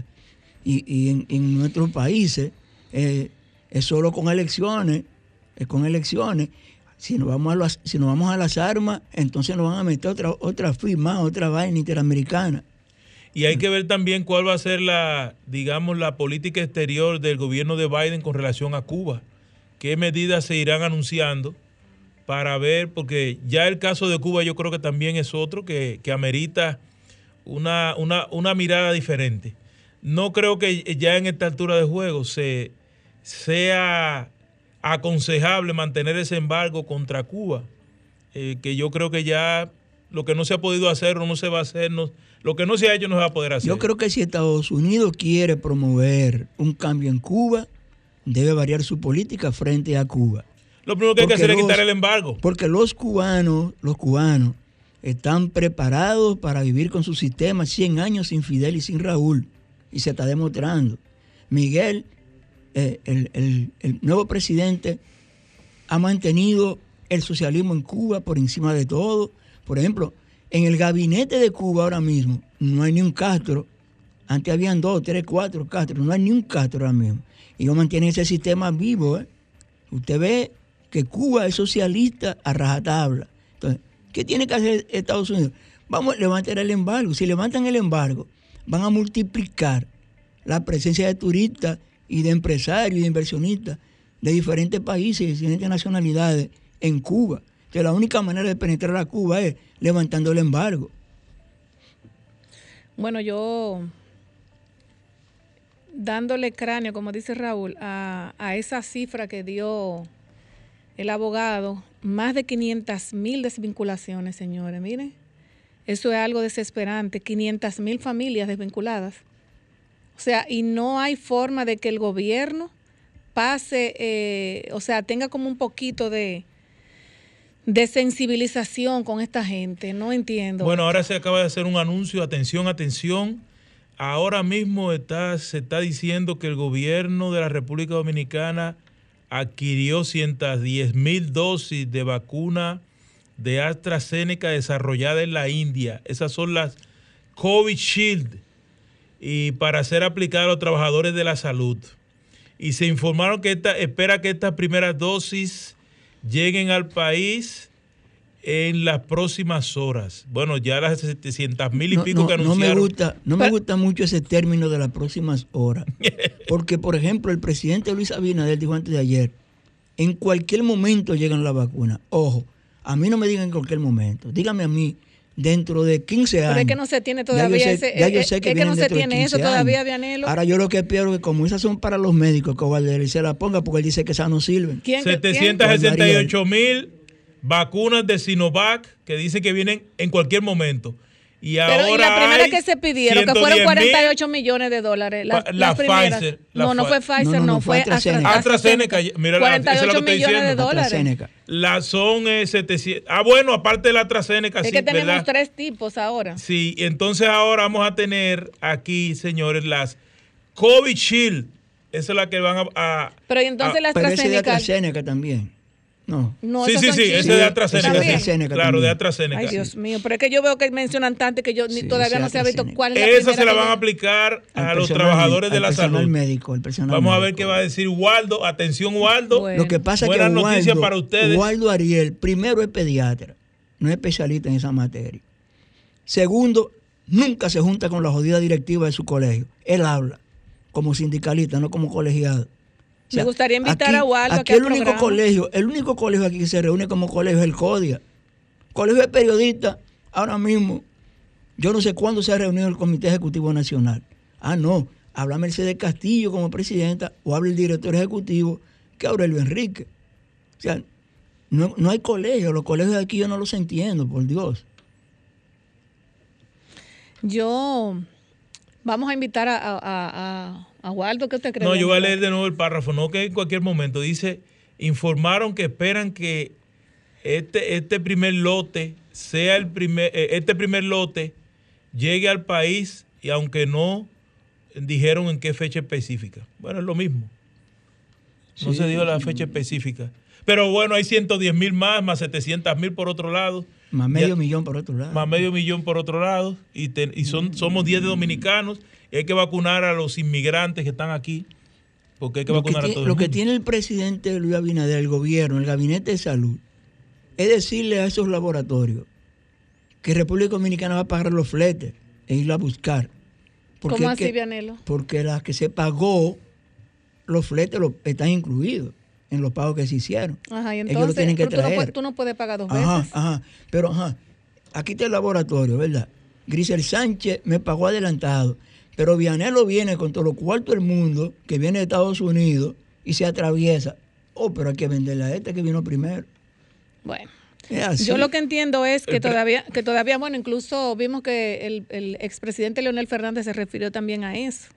y y en, en nuestros países eh, es solo con elecciones, es con elecciones. Si nos vamos a las, si nos vamos a las armas, entonces nos van a meter otra, otra firma, otra vaina interamericana. Y hay que ver también cuál va a ser la, digamos, la política exterior del gobierno de Biden con relación a Cuba. ¿Qué medidas se irán anunciando para ver? Porque ya el caso de Cuba yo creo que también es otro que, que amerita una, una, una mirada diferente. No creo que ya en esta altura de juego se, sea aconsejable mantener ese embargo contra Cuba, eh, que yo creo que ya lo que no se ha podido hacer o no se va a hacer, no- lo que no se ha hecho no se va a poder hacer. Yo creo que si Estados Unidos quiere promover un cambio en Cuba, debe variar su política frente a Cuba. Lo primero que hay que hacer es quitar el embargo. Porque los cubanos, los cubanos, están preparados para vivir con su sistema 100 años sin Fidel y sin Raúl. Y se está demostrando. Miguel, eh, el, el- el nuevo presidente, ha mantenido el socialismo en Cuba por encima de todo. Por ejemplo, en el gabinete de Cuba ahora mismo no hay ni un Castro. Antes habían dos, tres, cuatro Castro. No hay ni un Castro ahora mismo. Y ellos mantienen ese sistema vivo. ¿eh? Usted ve que Cuba es socialista a rajatabla. Entonces, ¿qué tiene que hacer Estados Unidos? Vamos a levantar el embargo. Si levantan el embargo, van a multiplicar la presencia de turistas y de empresarios y de inversionistas de diferentes países y diferentes nacionalidades en Cuba. Entonces, la única manera de penetrar a Cuba es levantando el embargo. Bueno, yo dándole cráneo, como dice Raúl, a, a esa cifra que dio el abogado, más de 500 mil desvinculaciones, señores, miren. Eso es algo desesperante, 500 mil familias desvinculadas. O sea, y no hay forma de que el gobierno pase, eh, o sea, tenga como un poquito de, de sensibilización con esta gente. No entiendo. Bueno, ahora se acaba de hacer un anuncio, atención, atención. Ahora mismo está, se está diciendo que el gobierno de la República Dominicana adquirió 110 mil dosis de vacuna de AstraZeneca desarrollada en la India. Esas son las COVID Shield y para ser aplicadas a los trabajadores de la salud. Y se informaron que esta, espera que estas primeras dosis lleguen al país en las próximas horas. Bueno, ya las 700 mil y no, pico no- que no me anunciaron. gusta, no me gusta mucho ese término de las próximas horas. Porque, por ejemplo, el presidente Luis Abinader dijo antes de ayer, en cualquier momento llegan las vacunas. Ojo, a mí no me digan en cualquier momento. Dígame a mí, dentro de 15 años. Pero es que no se tiene ya yo todavía sé- ese. ya yo eh, sé es que no se tiene eso 15 todavía. Vianelo. Ahora yo lo que espero es que como esas son para los médicos, que Valdez se la ponga porque él dice que esas no sirven. ¿Quién- 768 mil vacunas de Sinovac que dice que vienen en cualquier momento. Y Pero ahora y la primera que se pidieron, que fueron 110.000 48 millones de dólares. La las primeras. Pfizer, la no, no fue Pfizer. No, no, no, no, fue fue AstraZeneca. AstraZeneca, mira, la- eso es lo que 48 estoy millones de diciendo. dólares. AstraZeneca. La son eh, 700. Ah, bueno, aparte de la AstraZeneca, Es sí, que tenemos ¿verdad? tres tipos ahora. Sí, entonces ahora vamos a tener aquí, señores, las COVID Shield. Esa es la que van a. a- Pero y entonces Ah, la Pero ese de AstraZeneca. AstraZeneca también. No. No, sí, sí, sí, ese de AstraZeneca. De. AstraZeneca Claro, también. de AstraZeneca. Ay, Dios mío, pero es que yo veo que mencionan tanto que yo ni Sí, todavía no se ha visto cuál es la Esa se la que van a aplicar a los trabajadores de la al personal salud. médico, al personal Vamos a ver qué va a decir Waldo. Atención, Waldo. Bueno. Lo que pasa es Buenas que noticias Waldo, para ustedes. Waldo Ariel, primero es pediatra, no es especialista en esa materia. Segundo, nunca se junta con la jodida directiva de su colegio. Él habla como sindicalista, no como colegiado. Me gustaría invitar a Waldo Aquí aquí el único programa. colegio, el único colegio aquí que se reúne como colegio es el CODIA. Colegio de periodistas, ahora mismo, yo no sé cuándo se ha reunido el Comité Ejecutivo Nacional. Ah, no, habla Mercedes Castillo como presidenta o habla el director ejecutivo, que Aurelio Enrique. O sea, no, no hay colegio, los colegios de aquí yo no los entiendo, por Dios. Yo. Vamos a invitar a, a, a, a Waldo, ¿qué usted cree? No, yo voy a leer de nuevo el párrafo, no que en cualquier momento. Dice, informaron que esperan que este, este primer lote sea el primer, eh, este primer lote llegue al país y aunque no dijeron en qué fecha específica. Bueno, es lo mismo. No Sí. se dio la fecha específica. Pero bueno, hay 110 mil más, más 700 mil por otro lado. Más Ya- medio millón por otro lado. más medio millón por otro lado, y, te- y son, somos 10 de dominicanos, hay que vacunar a los inmigrantes que están aquí, porque hay que lo que, vacunar a todos. lo que tiene el presidente Luis Abinader, el gobierno, el gabinete de salud, es decirle a esos laboratorios que República Dominicana va a pagar los fletes e irlo a buscar. Porque ¿Cómo así, que- Vianelo? Porque las que se pagó, los fletes los, están incluidos en los pagos que se hicieron. Ajá, y Ellos entonces lo tienen que pero tú, no traer. puedes, tú no puedes pagar dos Ajá, veces. ajá. Pero, ajá, aquí está el laboratorio, ¿verdad? Grisel Sánchez me pagó adelantado, pero Vianelo viene con todos los cuartos del mundo, que viene de Estados Unidos y se atraviesa. Oh, pero hay que venderle a este que vino primero. Bueno. Yo lo que entiendo es que todavía, que todavía, bueno, incluso vimos que el, el expresidente Leonel Fernández se refirió también a eso,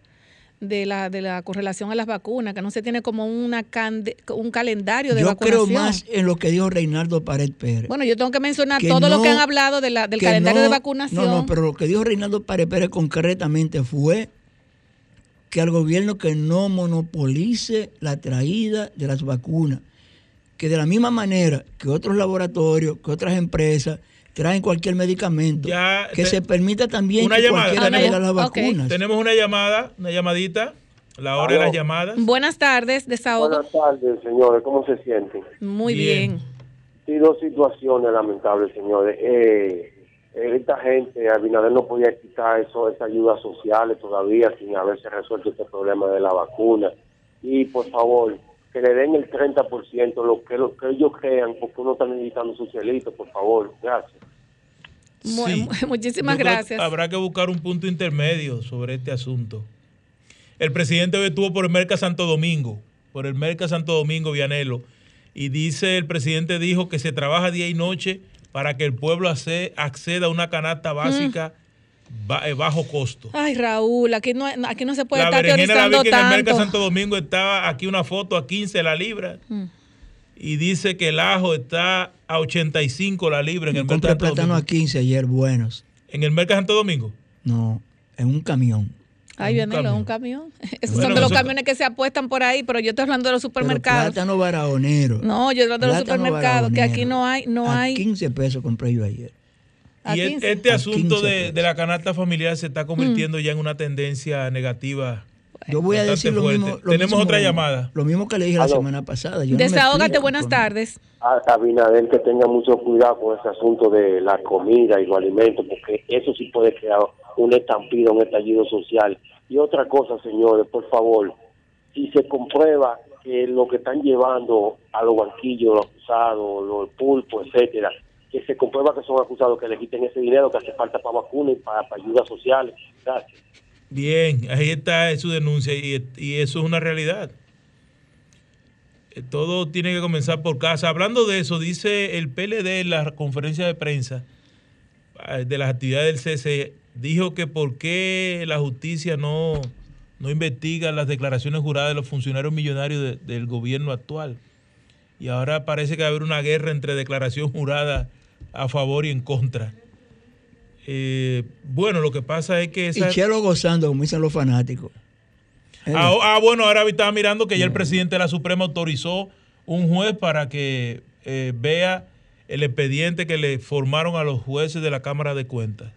de la, de la correlación a las vacunas, que no se tiene como una cande- un calendario de Yo vacunación. creo más en lo que dijo Reinaldo Pared Pérez. Bueno, yo tengo que mencionar que todo lo que han hablado de la, del calendario no- de vacunación. No, no, pero lo que dijo Reinaldo Pared Pérez concretamente fue que al gobierno que no monopolice la traída de las vacunas, que de la misma manera que otros laboratorios, que otras empresas traen cualquier medicamento, Ya, que te- se permita también una que llamada. cualquiera Ah, llam- las vacunas. Tenemos una llamada, una llamadita, la hora de las llamadas. Buenas tardes, desahogo. Buenas tardes, señores. ¿Cómo se sienten? Muy Bien. bien. Sí, dos situaciones lamentables, señores. Eh, eh, esta gente, Abinader no podía quitar eso, esas ayudas sociales todavía sin haberse resuelto este problema de la vacuna. Y por favor, que le den el 30%, lo que, lo que ellos crean, porque uno está necesitando su cielito, por favor. Gracias. Sí. Muchísimas Yo creo que gracias. Habrá que buscar un punto intermedio sobre este asunto. El presidente hoy estuvo por el Merca Santo Domingo, por el Merca Santo Domingo, Vianelo, y dice, el presidente dijo que se trabaja día y noche para que el pueblo acceda a una canasta básica ba- eh, bajo costo. Ay, Raúl, aquí no, aquí no se puede La estar berenjena la vi teorizando que en el Merca tanto. Santo Domingo estaba aquí una foto a 15 la libra. Mm. Y dice que el ajo está a 85 la libra en el Merca compré Santo plátano Domingo. a 15 ayer, buenos. En el Merca Santo Domingo. No, en un camión. Ay, camión. un camión. Esos Bueno, son de los eso- camiones que se apuestan por ahí, pero yo estoy hablando de los Pero supermercados. plátano baraonero. No, yo estoy hablando de los supermercados, que aquí no hay, no a hay. 15 pesos compré yo ayer. Y 15. este asunto 15 de, la canasta familiar se está convirtiendo ya en una tendencia negativa. Yo voy a decir lo fuerte. mismo. lo Tenemos mismo- otra llamada. Lo mismo que le dije la semana pasada. yo no me Desahógate, buenas con- tardes. A Abinader que tenga mucho cuidado con ese asunto de la comida y los alimentos, porque eso sí puede crear un estampido, un estallido social. Y otra cosa, señores, por favor, si se comprueba que lo que están llevando a los banquillos, los acusados, los pulpos, etcétera, que se comprueba que son acusados, que le quiten ese dinero que hace falta para vacunas y para, para ayudas sociales. Gracias. Bien, ahí está su denuncia y, y eso es una realidad. Eh, Todo tiene que comenzar por casa. Hablando de eso, dice el PLD en la conferencia de prensa eh, de las actividades del CC, dijo que por qué la justicia no, no investiga las declaraciones juradas de los funcionarios millonarios de- del gobierno actual. Y ahora parece que va a haber una guerra entre declaración jurada a favor y en contra. Eh, bueno, lo que pasa es que... Y esa- Chelo gozando, como dicen los fanáticos. Ah, ah, bueno, ahora estaba mirando que ya el presidente de la Suprema autorizó un juez para que eh, vea el expediente que le formaron a los jueces de la Cámara de Cuentas.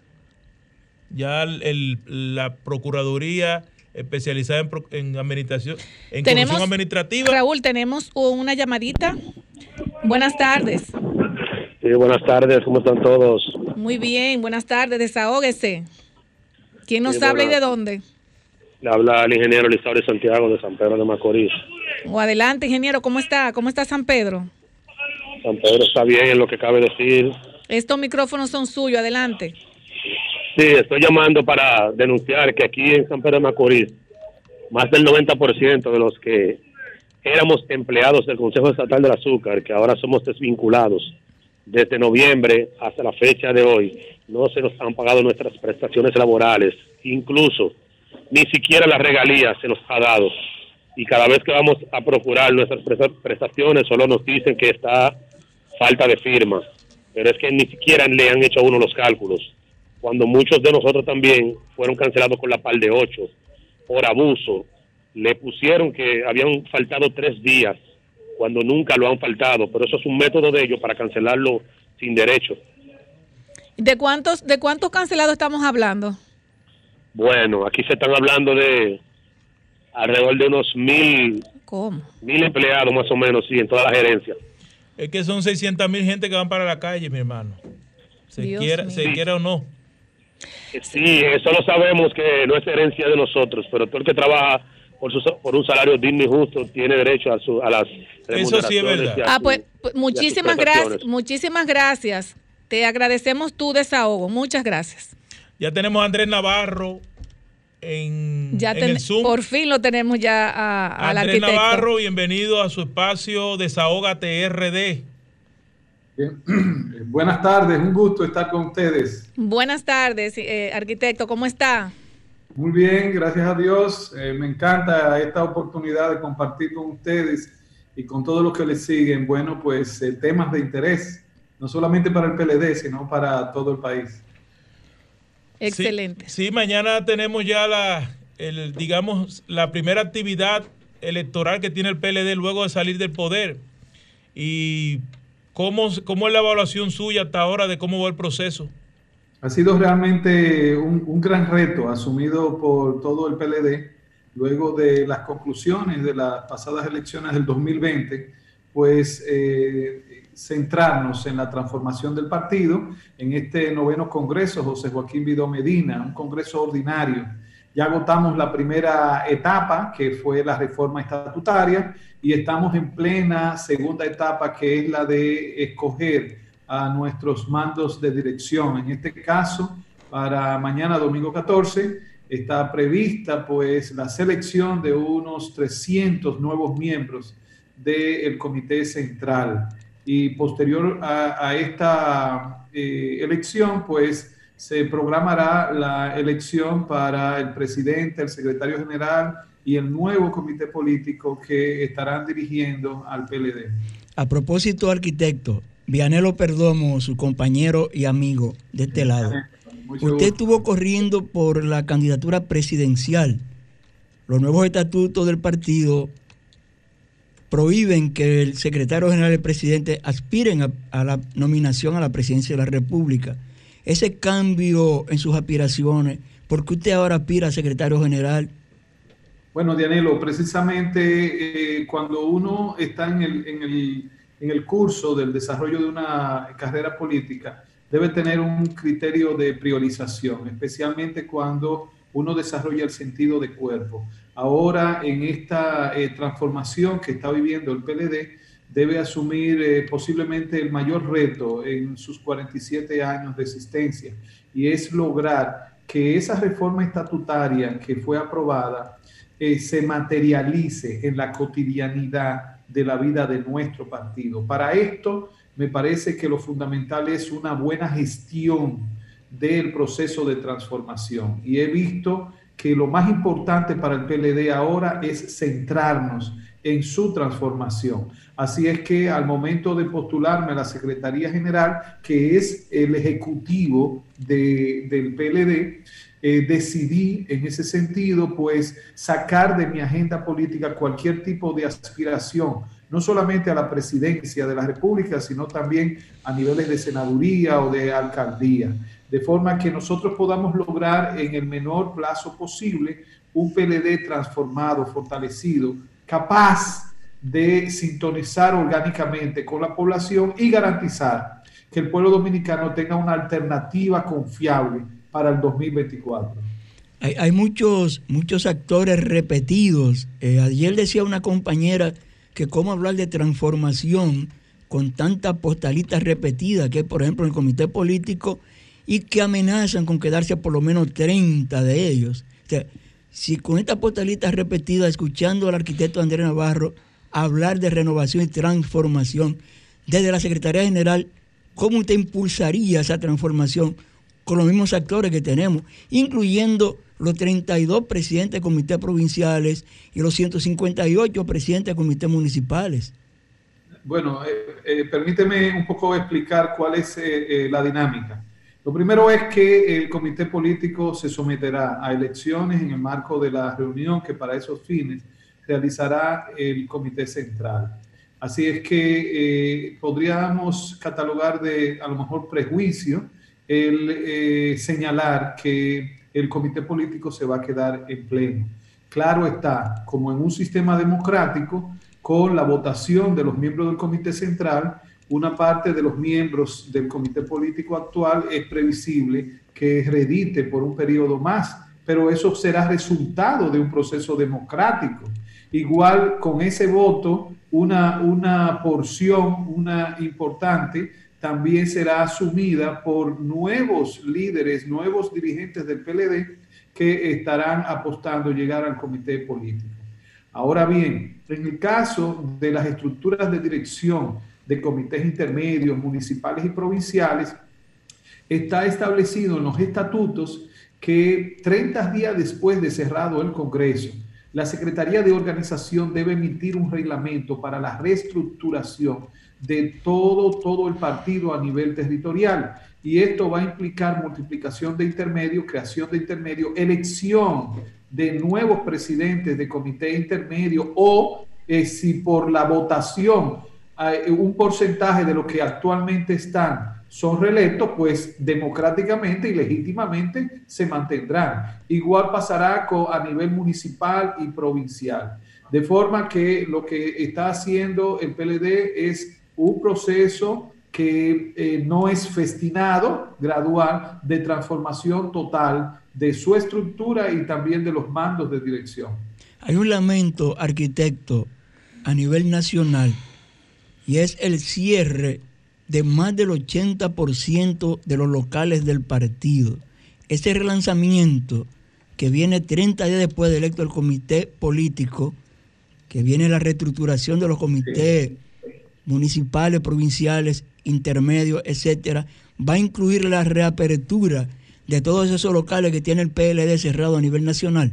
Ya el- la Procuraduría especializada en, en administración, en Tenemos- corrupción administrativa. Raúl, tenemos una llamadita. Buenas tardes. Sí, buenas tardes, ¿cómo están todos? Muy bien, buenas tardes. Desahógese. ¿Quién nos Sí, habla y de dónde? Le habla el ingeniero Lisauri Santiago de San Pedro de Macorís. O adelante, ingeniero, ¿cómo está? ¿Cómo está San Pedro? San Pedro está bien en lo que cabe decir. Estos micrófonos son suyos, adelante. Sí, estoy llamando para denunciar que aquí en San Pedro de Macorís, más del 90% de los que éramos empleados del Consejo Estatal del Azúcar, que ahora somos desvinculados, desde noviembre hasta la fecha de hoy, no se nos han pagado nuestras prestaciones laborales, incluso ni siquiera las regalías se nos ha dado. Y cada vez que vamos a procurar nuestras presta- prestaciones, solo nos dicen que está falta de firma, pero es que ni siquiera le han hecho a uno los cálculos cuando muchos de nosotros también fueron cancelados con la par de ocho por abuso. Le pusieron que habían faltado tres días cuando nunca lo han faltado, pero eso es un método de ellos para cancelarlo sin derecho. ¿De cuántos, de cuántos cancelados estamos hablando? Bueno, aquí se están hablando de alrededor de unos mil, ¿Cómo? mil empleados más o menos, sí, en toda la gerencia. Es que son 600 mil gente que van para la calle, mi hermano. Se Dios quiera, mío. se quiera o no. Sí, eso lo sabemos que no es herencia de nosotros, pero todo el que trabaja por, su, por un salario digno y justo tiene derecho a, su, a las Eso sí es remuneraciones verdad. a Ah, su- pues, pues, muchísimas gracias, muchísimas gracias. Te agradecemos tu desahogo. Muchas gracias. Ya tenemos a Andrés Navarro en, Ya en ten- el Zoom. por fin lo tenemos ya a- al Andrés arquitecto. Navarro, bienvenido a su espacio Desahógate RD. Buenas tardes, un gusto estar con ustedes. Buenas tardes, eh, arquitecto. ¿Cómo está? Muy bien, gracias a Dios. Eh, me encanta esta oportunidad de compartir con ustedes y con todos los que les siguen, bueno, pues eh, temas de interés, no solamente para el PLD, sino para todo el país. Excelente. Sí, sí, mañana tenemos ya la, el, digamos, la primera actividad electoral que tiene el PLD luego de salir del poder. ¿Y cómo, cómo es la evaluación suya hasta ahora de cómo va el proceso? Ha sido realmente un, gran reto asumido por todo el PLD luego de las conclusiones de las pasadas elecciones del 2020, pues eh, centrarnos en la transformación del partido en este noveno Congreso, José Joaquín Vidó Medina, un Congreso ordinario. Ya agotamos la primera etapa, que fue la reforma estatutaria, y estamos en plena segunda etapa, que es la de escoger a nuestros mandos de dirección. En este caso, para mañana, domingo 14, está prevista pues la selección de unos 300 nuevos miembros del Comité Central. Y posterior a, esta eh, elección, pues se programará la elección para el presidente, el secretario general y el nuevo comité político que estarán dirigiendo al PLD. A propósito, arquitecto, Vianelo Perdomo, su compañero y amigo de este lado, usted estuvo corriendo por la candidatura presidencial. Los nuevos estatutos del partido prohíben que el secretario general y el presidente aspiren a, a la nominación a la presidencia de la República. Ese cambio en sus aspiraciones, ¿por qué usted ahora aspira a secretario general? Bueno, Dianelo, precisamente eh, cuando uno está en el, en, el, en el curso del desarrollo de una carrera política, debe tener un criterio de priorización, especialmente cuando uno desarrolla el sentido de cuerpo. Ahora, en esta eh, transformación que está viviendo el PLD, debe asumir eh, posiblemente el mayor reto en sus 47 años de existencia, y es lograr que esa reforma estatutaria que fue aprobada eh, se materialice en la cotidianidad de la vida de nuestro partido. Para esto, me parece que lo fundamental es una buena gestión del proceso de transformación. Y he visto que lo más importante para el PLD ahora es centrarnos en su transformación. Así es que al momento de postularme a la Secretaría General, que es el ejecutivo de, del PLD, eh, decidí en ese sentido, pues, sacar de mi agenda política cualquier tipo de aspiración no solamente a la presidencia de la República, sino también a niveles de senaduría o de alcaldía, de forma que nosotros podamos lograr en el menor plazo posible un PLD transformado, fortalecido, capaz de sintonizar orgánicamente con la población y garantizar que el pueblo dominicano tenga una alternativa confiable para el 2024. Hay, muchos, muchos actores repetidos. Eh, ayer decía una compañera que cómo hablar de transformación con tantas postalitas repetidas que por ejemplo, en el comité político y que amenazan con quedarse por lo menos 30 de ellos. Si con estas postalitas repetidas, escuchando al arquitecto Andrés Navarro hablar de renovación y transformación desde la Secretaría General, ¿cómo usted impulsaría esa transformación con los mismos actores que tenemos, incluyendo los 32 presidentes de comités provinciales y los 158 presidentes de comités municipales? Bueno, eh, eh, permíteme un poco explicar cuál es eh, la dinámica. Lo primero es que el comité político se someterá a elecciones en el marco de la reunión que para esos fines realizará el comité central. Así es que podríamos catalogar de a lo mejor prejuicio el señalar que el comité político se va a quedar en pleno. Claro está, como en un sistema democrático, con la votación de los miembros del comité central, una parte de los miembros del comité político actual es previsible que redite por un periodo más, pero eso será resultado de un proceso democrático. Igual con ese voto, una, una porción, una importante, también será asumida por nuevos líderes, nuevos dirigentes del PLD que estarán apostando llegar al comité político. Ahora bien, en el caso de las estructuras de dirección de comités intermedios, municipales y provinciales, está establecido en los estatutos que 30 días después de cerrado el Congreso, la Secretaría de Organización debe emitir un reglamento para la reestructuración de todo, todo el partido a nivel territorial. Y esto va a implicar multiplicación de intermedios, creación de intermedios, elección de nuevos presidentes de comité intermedio o eh, si por la votación hay un porcentaje de los que actualmente están son reelectos, pues democráticamente y legítimamente se mantendrán. Igual pasará a nivel municipal y provincial. De forma que lo que está haciendo el PLD es un proceso que eh, no es festinado, gradual, de transformación total de su estructura y también de los mandos de dirección. Hay un lamento, arquitecto, a nivel nacional, y es el cierre de más del 80% de los locales del partido. Ese relanzamiento que viene 30 días después de electo el comité político, que viene la reestructuración de los comités municipales, provinciales, intermedios, etcétera, va a incluir la reapertura de todos esos locales que tiene el PLD cerrado a nivel nacional?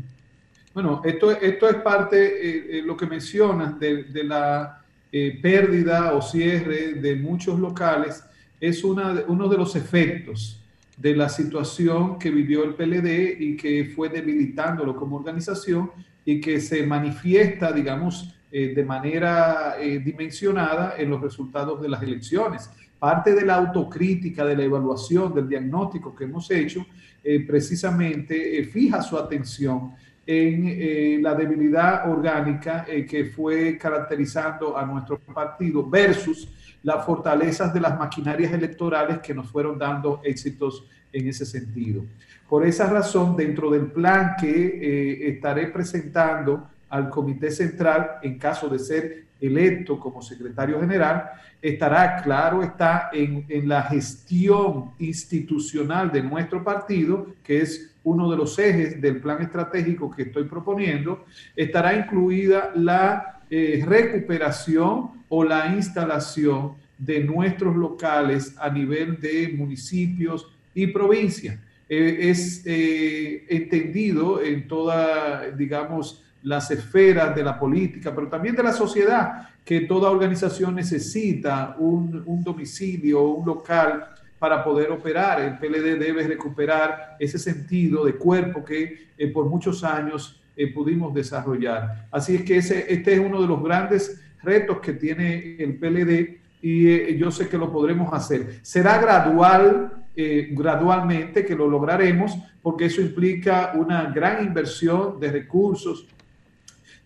Bueno, esto, esto es parte, eh, eh, lo que mencionas, de, la eh, pérdida o cierre de muchos locales, es una, uno de los efectos de la situación que vivió el PLD y que fue debilitándolo como organización y que se manifiesta, digamos, eh, de manera eh, dimensionada en los resultados de las elecciones. Parte de la autocrítica, de la evaluación, del diagnóstico que hemos hecho, eh, precisamente fija su atención en la debilidad orgánica que fue caracterizando a nuestro partido versus las fortalezas de las maquinarias electorales que nos fueron dando éxitos en ese sentido. Por esa razón, dentro del plan que estaré presentando al Comité Central en caso de ser electo como secretario general, estará, claro, está en, en, la gestión institucional de nuestro partido, que es uno de los ejes del plan estratégico que estoy proponiendo, estará incluida la eh, recuperación o la instalación de nuestros locales a nivel de municipios y provincias. Eh, es eh, entendido en toda, digamos, las esferas de la política, pero también de la sociedad, que toda organización necesita un, un domicilio, un local para poder operar. El PLD debe recuperar ese sentido de cuerpo que eh, por muchos años eh, pudimos desarrollar. Así es que ese, este es uno de los grandes retos que tiene el PLD y eh, yo sé que lo podremos hacer. Será gradual, eh, gradualmente que lo lograremos, porque eso implica una gran inversión de recursos,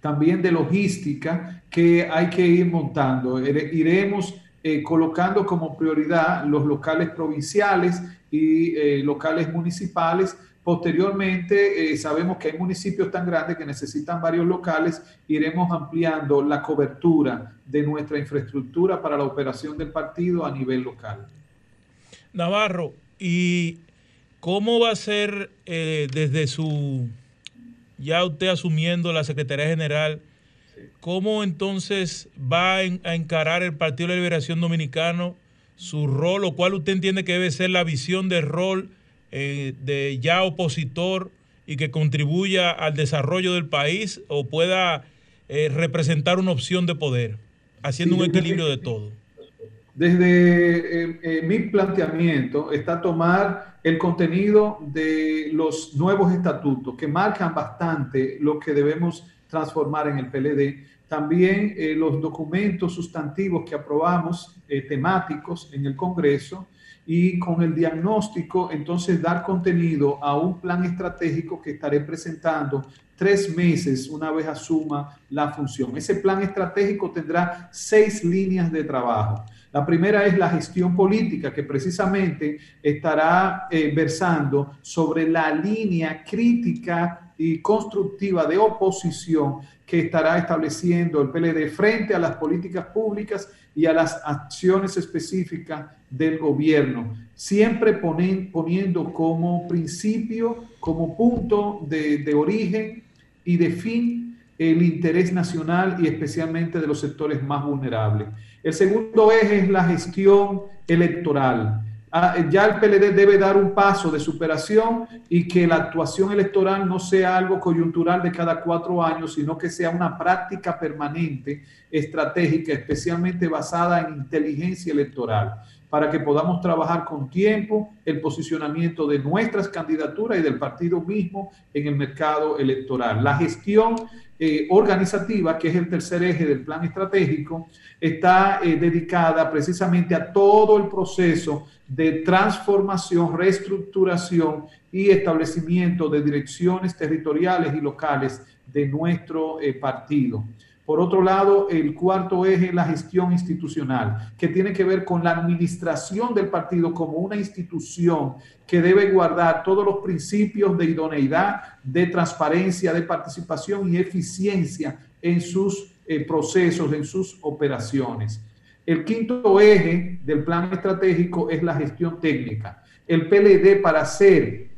también de logística que hay que ir montando. Iremos eh, colocando como prioridad los locales provinciales y eh, locales municipales. Posteriormente, eh, sabemos que hay municipios tan grandes que necesitan varios locales. Iremos ampliando la cobertura de nuestra infraestructura para la operación del partido a nivel local. Navarro, ¿y cómo va a ser desde su ya usted asumiendo la Secretaría General, ¿cómo entonces va a encarar el Partido de la Liberación Dominicano su rol o cuál usted entiende que debe ser la visión de rol eh, de ya opositor y que contribuya al desarrollo del país o pueda eh, representar una opción de poder, haciendo un equilibrio de todo? Desde eh, mi planteamiento está tomar el contenido de los nuevos estatutos que marcan bastante lo que debemos transformar en el PLD. También eh, los documentos sustantivos que aprobamos, eh, temáticos en el Congreso, y con el diagnóstico, entonces dar contenido a un plan estratégico que estaré presentando tres meses una vez asuma la función. Ese plan estratégico tendrá seis líneas de trabajo. La primera es la gestión política, que precisamente estará eh, versando sobre la línea crítica y constructiva de oposición que estará estableciendo el PLD frente a las políticas públicas y a las acciones específicas del gobierno, siempre poniendo como principio, como punto de, de origen y de fin el interés nacional y especialmente de los sectores más vulnerables. El segundo eje es la gestión electoral. Ah, ya el PLD debe dar un paso de superación y que la actuación electoral no sea algo coyuntural de cada cuatro años, sino que sea una práctica permanente, estratégica, especialmente basada en inteligencia electoral, para que podamos trabajar con tiempo el posicionamiento de nuestras candidaturas y del partido mismo en el mercado electoral. La gestión eh, organizativa, que es el tercer eje del plan estratégico, está eh, dedicada precisamente a todo el proceso de transformación, reestructuración y establecimiento de direcciones territoriales y locales de nuestro eh, partido. Por otro lado, el cuarto eje es la gestión institucional, que tiene que ver con la administración del partido como una institución que debe guardar todos los principios de idoneidad, de transparencia, de participación y eficiencia en sus eh, procesos, en sus operaciones. El quinto eje del plan estratégico es la gestión técnica. El PLD para ser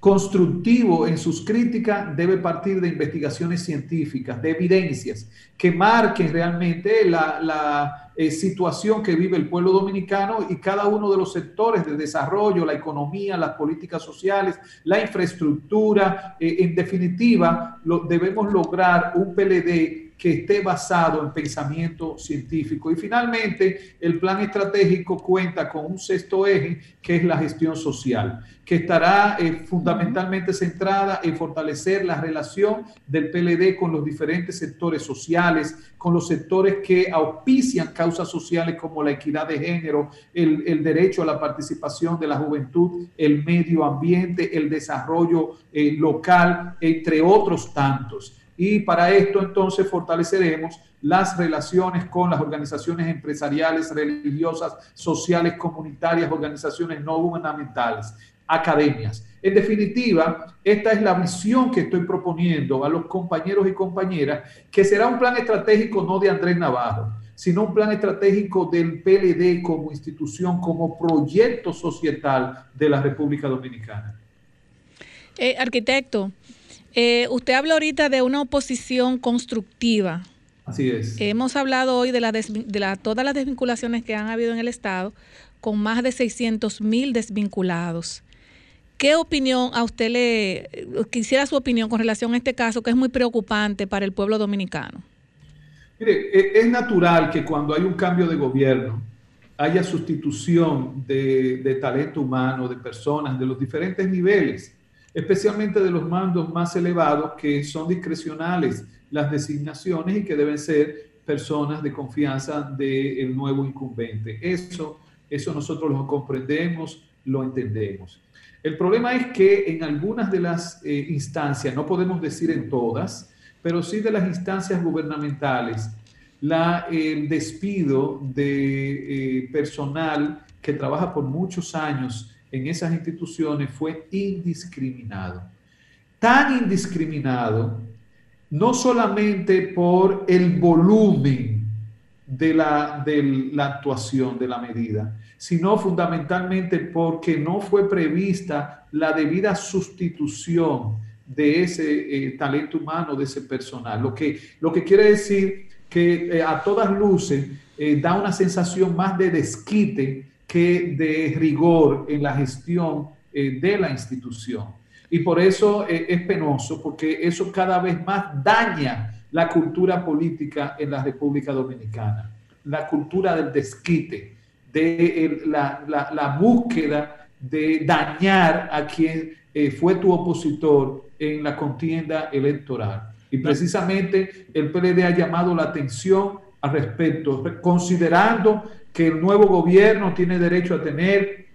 constructivo en sus críticas debe partir de investigaciones científicas, de evidencias que marquen realmente la, eh, situación que vive el pueblo dominicano y cada uno de los sectores de desarrollo, la economía, las políticas sociales, la infraestructura. Eh, en definitiva, lo, debemos lograr un PLD que esté basado en pensamiento científico. Y finalmente, el plan estratégico cuenta con un sexto eje, que es la gestión social, que estará eh, fundamentalmente centrada en fortalecer la relación del PLD con los diferentes sectores sociales, con los sectores que auspician causas sociales como la equidad de género, el, derecho a la participación de la juventud, el medio ambiente, el desarrollo eh, local, entre otros tantos. Y para esto entonces fortaleceremos las relaciones con las organizaciones empresariales, religiosas, sociales, comunitarias, organizaciones no gubernamentales, academias. En definitiva, esta es la visión que estoy proponiendo a los compañeros y compañeras, que será un plan estratégico no de Andrés Navarro, sino un plan estratégico del PLD como institución, como proyecto societal de la República Dominicana. Eh, arquitecto, eh, usted habla ahorita de una oposición constructiva. Así es. Hemos hablado hoy de, la de todas las desvinculaciones que han habido en el Estado, con más de 600 mil desvinculados. ¿Qué opinión a usted le quisiera su opinión con relación a este caso que es muy preocupante para el pueblo dominicano? Mire, e, es natural que cuando hay un cambio de gobierno haya sustitución de, de talento humano, de personas de los diferentes niveles especialmente de los mandos más elevados que son discrecionales las designaciones y que deben ser personas de confianza del nuevo incumbente. Eso, eso nosotros lo comprendemos, lo entendemos. El problema es que en algunas de las eh, instancias, no podemos decir en todas, pero sí de las instancias gubernamentales, la, el despido de eh, personal que trabaja por muchos años en esas instituciones fue indiscriminado. Tan indiscriminado, no solamente por el volumen de la, de la actuación de la medida, sino fundamentalmente porque no fue prevista la debida sustitución de ese eh, talento humano, de ese personal. Lo que, lo que quiere decir que eh, a todas luces eh, da una sensación más de desquite que de rigor en la gestión de la institución. Y por eso es penoso, porque eso cada vez más daña la cultura política en la República Dominicana, la cultura del desquite, de la, búsqueda de dañar a quien eh, fue tu opositor en la contienda electoral. Y precisamente el PLD ha llamado la atención al respecto, considerando que el nuevo gobierno tiene derecho a tener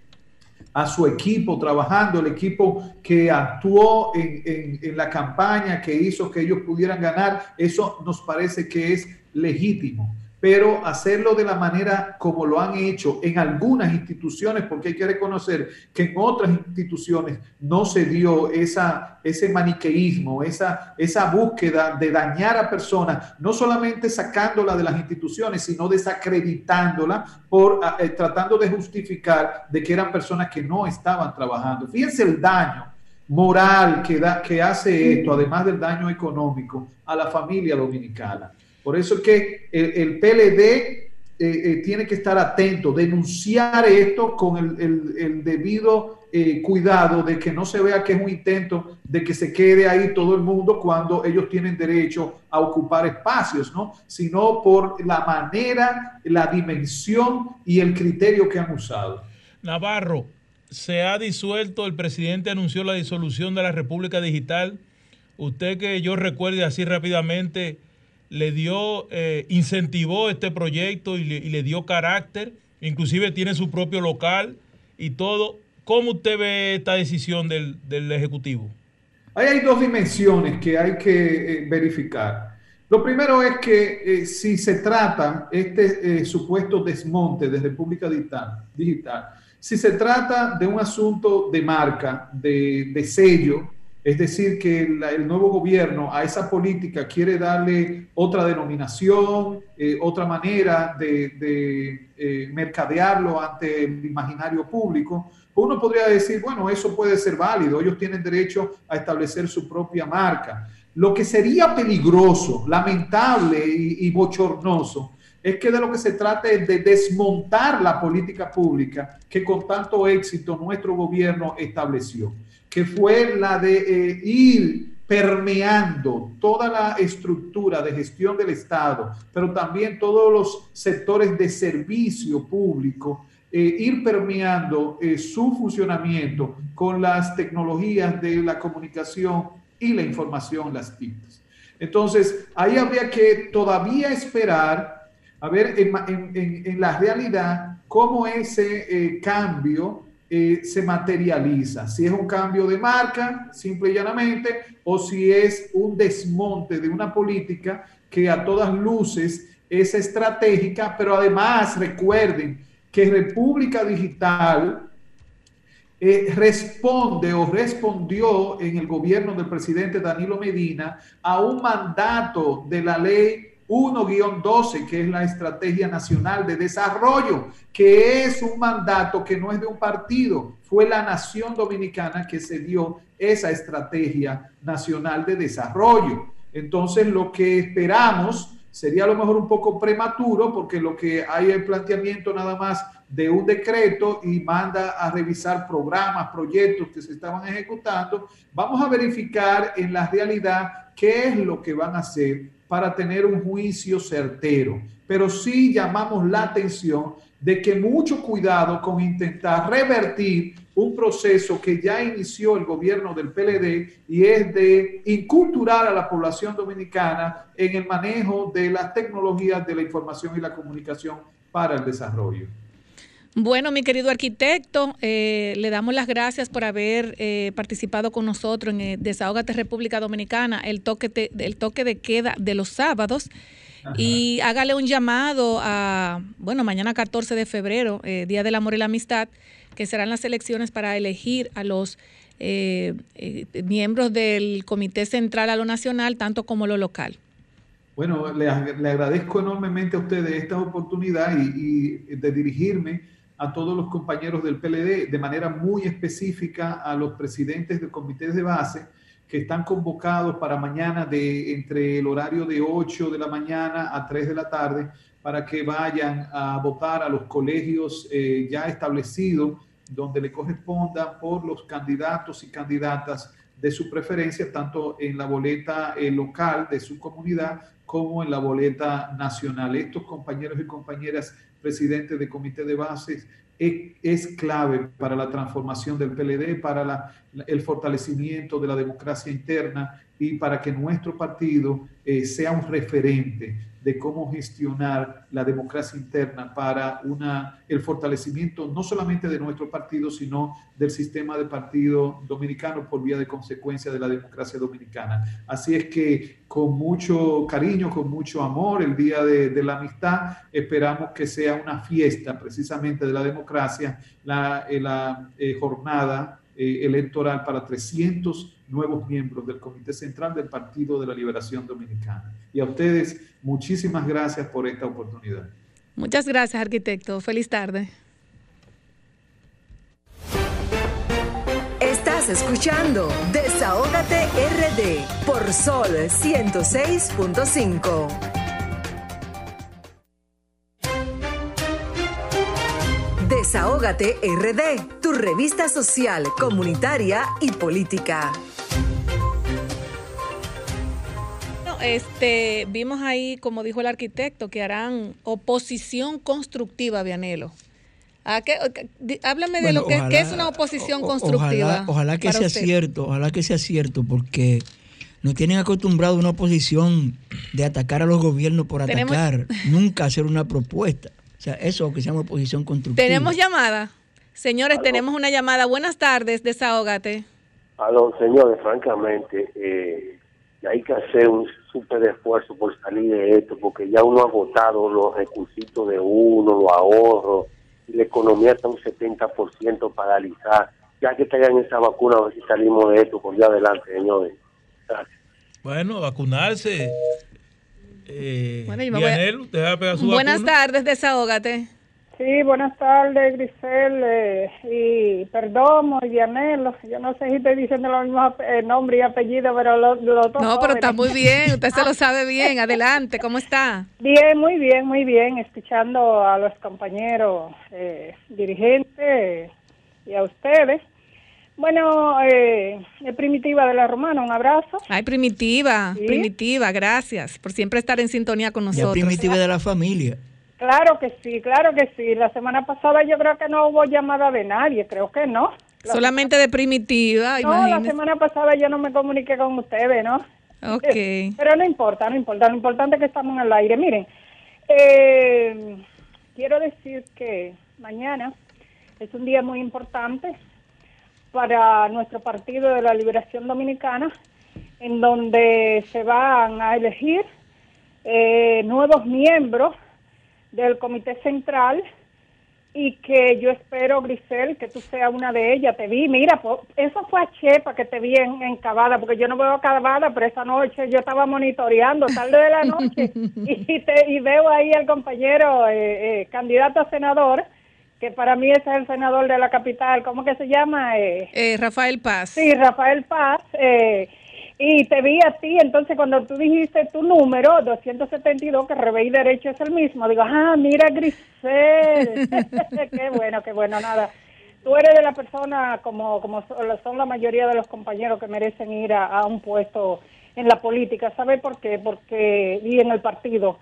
a su equipo trabajando, el equipo que actuó en, en, la campaña, que hizo que ellos pudieran ganar, eso nos parece que es legítimo pero hacerlo de la manera como lo han hecho en algunas instituciones, porque hay que reconocer que en otras instituciones no se dio esa, ese maniqueísmo, esa, esa búsqueda de dañar a personas, no solamente sacándola de las instituciones, sino desacreditándola por eh, tratando de justificar de que eran personas que no estaban trabajando. Fíjense el daño moral que, da, que hace esto, además del daño económico, a la familia dominicana. Por eso es que el, PLD eh, eh, tiene que estar atento, denunciar esto con el, debido eh, cuidado de que no se vea que es un intento de que se quede ahí todo el mundo cuando ellos tienen derecho a ocupar espacios, ¿no? Sino por la manera, la dimensión y el criterio que han usado. Navarro, se ha disuelto, el presidente anunció la disolución de la República Digital. Usted que yo recuerde así rápidamente, le dio, eh, incentivó este proyecto y le, dio carácter, inclusive tiene su propio local y todo. ¿Cómo usted ve esta decisión del, Ejecutivo? Ahí hay dos dimensiones que hay que eh, verificar. Lo primero es que eh, si se trata este supuesto desmonte de República Digital, digital, si se trata de un asunto de marca, de, de sello, es decir, que el, nuevo gobierno a esa política quiere darle otra denominación, eh, otra manera de, eh, mercadearlo ante el imaginario público. Uno podría decir, bueno, eso puede ser válido, ellos tienen derecho a establecer su propia marca. Lo que sería peligroso, lamentable y, y bochornoso es que de lo que se trata es de desmontar la política pública que con tanto éxito nuestro gobierno estableció que fue la de eh, ir permeando toda la estructura de gestión del Estado, pero también todos los sectores de servicio público, eh, ir permeando eh, su funcionamiento con las tecnologías de la comunicación y la información, las TICs. Entonces, ahí habría que todavía esperar a ver en, la realidad cómo ese cambio eh, se materializa. Si es un cambio de marca, simple y llanamente, o si es un desmonte de una política que a todas luces es estratégica, pero además recuerden que República Digital eh, responde o respondió en el gobierno del presidente Danilo Medina a un mandato de la ley 1-12, que es la Estrategia Nacional de Desarrollo, que es un mandato que no es de un partido, fue la nación dominicana que se dio esa Estrategia Nacional de Desarrollo. Entonces, lo que esperamos sería a lo mejor un poco prematuro, porque lo que hay es planteamiento nada más de un decreto y manda a revisar programas, proyectos que se estaban ejecutando. Vamos a verificar en la realidad qué es lo que van a hacer para tener un juicio certero, pero sí llamamos la atención de que mucho cuidado con intentar revertir un proceso que ya inició el gobierno del PLD y es de inculturar a la población dominicana en el manejo de las tecnologías de la información y la comunicación para el desarrollo. Bueno, mi querido arquitecto, eh, le damos las gracias por haber eh, participado con nosotros en el Desahogate República Dominicana, el toque, de, el toque de queda de los sábados. Y hágale un llamado a, bueno, mañana 14 de febrero, eh, Día del Amor y la Amistad, que serán las elecciones para elegir a los miembros del Comité Central a lo Nacional, tanto como lo local. Bueno, le, agradezco enormemente a ustedes esta oportunidad y de dirigirme a todos los compañeros del PLD, de manera muy específica a los presidentes de comités de base que están convocados para mañana de entre el horario de 8 de la mañana a 3 de la tarde para que vayan a votar a los colegios eh, ya establecidos donde le corresponda por los candidatos y candidatas de su preferencia, tanto en la boleta eh, local de su comunidad como en la boleta nacional. Estos compañeros y compañeras presidente de comité de bases, es, clave para la transformación del PLD, para el fortalecimiento de la democracia interna y para que nuestro partido eh, sea un referente de cómo gestionar la democracia interna para una, el fortalecimiento no solamente de nuestro partido, sino del sistema de partido dominicano por vía de consecuencia de la democracia dominicana. Así es que con mucho cariño, con mucho amor, el Día de, la Amistad, esperamos que sea una fiesta precisamente de la democracia, la, eh, la eh, jornada eh, electoral para 300 nuevos miembros del Comité Central del Partido de la Liberación Dominicana. Y a ustedes, muchísimas gracias por esta oportunidad. Muchas gracias, arquitecto. Feliz tarde. Estás escuchando Desahógate RD por Sol 106.5. Desahógate RD, tu revista social, comunitaria y política. Este, vimos ahí, como dijo el arquitecto, que harán oposición constructiva, Vianelo. ¿A qué, háblame de lo que es una oposición constructiva. Ojalá, que sea cierto, ojalá que sea cierto, porque nos tienen acostumbrado a una oposición de atacar a los gobiernos por atacar, nunca hacer una propuesta. O sea, eso que se llama oposición constructiva. Tenemos llamada. Señores, tenemos una llamada. Buenas tardes, desahógate. Aló, señores, francamente, eh, hay que hacer un súper esfuerzo por salir de esto, porque ya uno ha agotado los recursos de uno, los ahorros, y la economía está un 70% paralizada. Ya que traigan esa vacuna, a ver si salimos de esto por día adelante, señores. Gracias. Bueno, vacunarse. Eh, Buenas tardes, desahógate. Sí, buenas tardes, Grisel. Eh, y perdón, Dianelo. Yo no sé si estoy diciendo los mismos eh, nombre y apellido, pero los lo, No, pero está muy bien. Usted se lo sabe bien. Adelante, ¿cómo está? Bien, muy bien, muy bien. Escuchando a los compañeros eh, dirigentes y a ustedes. Bueno, eh, Primitiva de la Romana, un abrazo. Ay, Primitiva, Primitiva, gracias por siempre estar en sintonía con nosotros. Primitiva de la familia. Claro que sí, claro que sí. La semana pasada yo creo que no hubo llamada de nadie, creo que no. Solamente de Primitiva, No, la semana pasada yo no me comuniqué con ustedes, ¿no? Ok. Pero no importa, no importa. Lo importante es que estamos en el aire. Miren, eh, quiero decir que mañana es un día muy importante para nuestro Partido de la Liberación Dominicana, en donde se van a elegir eh, nuevos miembros del Comité Central y que yo espero, Grisel, que tú seas una de ellas. Te vi, mira, eso fue a Chepa que te vi en, en Cavada, porque yo no veo Cavada, pero esa noche yo estaba monitoreando, tarde de la noche, y, te, y veo ahí al compañero eh, eh, candidato a senador que para mí ese es el senador de la capital, ¿cómo que se llama? Eh, eh, Rafael Paz. Sí, Rafael Paz. Eh, y te vi a ti, entonces cuando tú dijiste tu número, 272, que revés derecho es el mismo, digo, ah, mira Grisel, qué bueno, qué bueno, nada. Tú eres de la persona, como, como son la mayoría de los compañeros que merecen ir a, a un puesto en la política, ¿sabe por qué? Porque, y en el partido,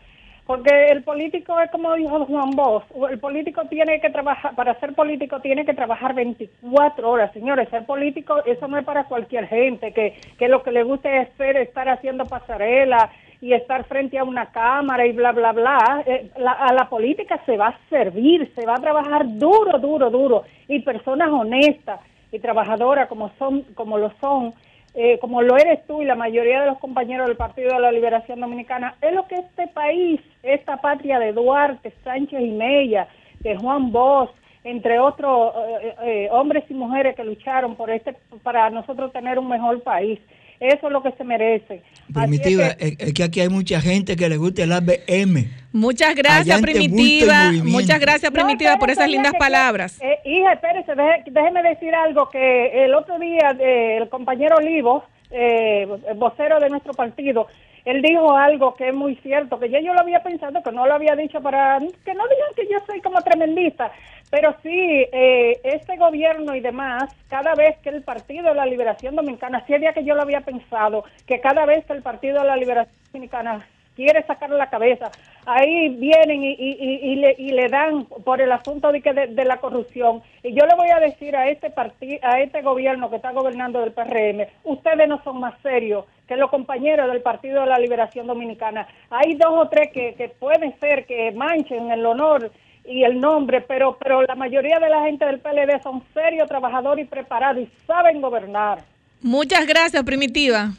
Porque el político es como dijo Juan Bosch, el político tiene que trabajar, para ser político tiene que trabajar 24 horas, señores, ser político eso no es para cualquier gente, que, que lo que le guste es ser, estar haciendo pasarela y estar frente a una cámara y bla, bla, bla. Eh, a la política se va a servir, se va a trabajar duro, duro, duro. Y personas honestas y trabajadoras como, son, como lo son, eh, como lo eres tú y la mayoría de los compañeros del Partido de la Liberación Dominicana, es lo que este país, esta patria de Duarte, Sánchez y Mella, de Juan Bosch, entre otros eh, eh, hombres y mujeres que lucharon por este, para nosotros tener un mejor país. Eso es lo que se merece. Es Primitiva, que- es, que aquí hay mucha gente que le gusta el ABM. Muchas gracias, Allante, Primitiva. Muchas gracias, No, Primitiva, por esas lindas que- palabras. Eh, hija, espérese, déjeme decir algo que el otro día eh, el compañero Olivo, eh, vocero de nuestro partido, él dijo algo que es muy cierto, que ya yo lo había pensado, que no lo había dicho para que no digan que yo soy como tremendista, pero sí, eh, este gobierno y demás, cada vez que el Partido de la Liberación Dominicana, si día que yo lo había pensado, que cada vez que el Partido de la Liberación Dominicana quiere sacar la cabeza. Ahí vienen y, y- y le dan por el asunto de, que de, de la corrupción. Y yo le voy a decir a este partido, a este gobierno que está gobernando del PRM, ustedes no son más serios que los compañeros del Partido de la Liberación Dominicana. Hay dos o tres que, que pueden ser que manchen el honor y el nombre, pero, pero la mayoría de la gente del PLD son serios, trabajadores y preparados y saben gobernar. Muchas gracias, Primitiva.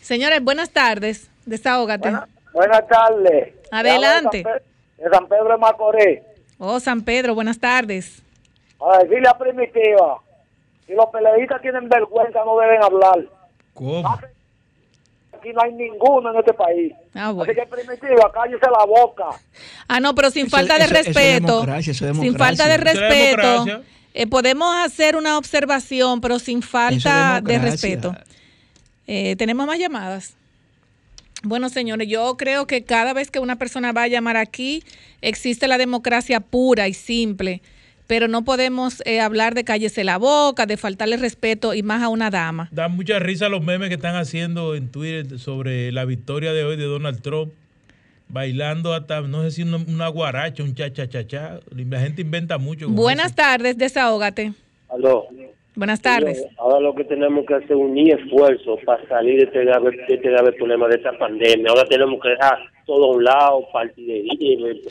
Señores, buenas tardes. Desahógate. Buenas tardes. Adelante. De San Pedro de Macorís. Oh, San Pedro, buenas tardes. A decirle a Primitiva, si los peleadistas tienen vergüenza no deben hablar. ¿Cómo? Aquí no hay ninguno en este país. Ah, bueno. Así que Primitiva, cállese la boca. Ah, no, pero sin Eso- falta de eso- eso es respeto. democracia, eso es sin falta de es respeto. eh, podemos hacer una observación, pero sin falta de respeto. Eh, Tenemos más llamadas. Bueno, señores, yo creo que cada vez que una persona va a llamar aquí, existe la democracia pura y simple, pero no podemos eh, hablar de cállese la boca, de faltarle respeto y más a una dama. Da mucha risa los memes que están haciendo en Twitter sobre la victoria de hoy de Donald Trump. Bailando hasta, no sé si una, una guaracha, un cha-cha-cha-cha. La gente inventa mucho. Buenas eso. tardes, desahógate. Aló. Buenas tardes. Ahora lo que tenemos que hacer es unir esfuerzos para salir de este grave, de este grave problema de esta pandemia. Ahora tenemos que dejar todo a un lado, el-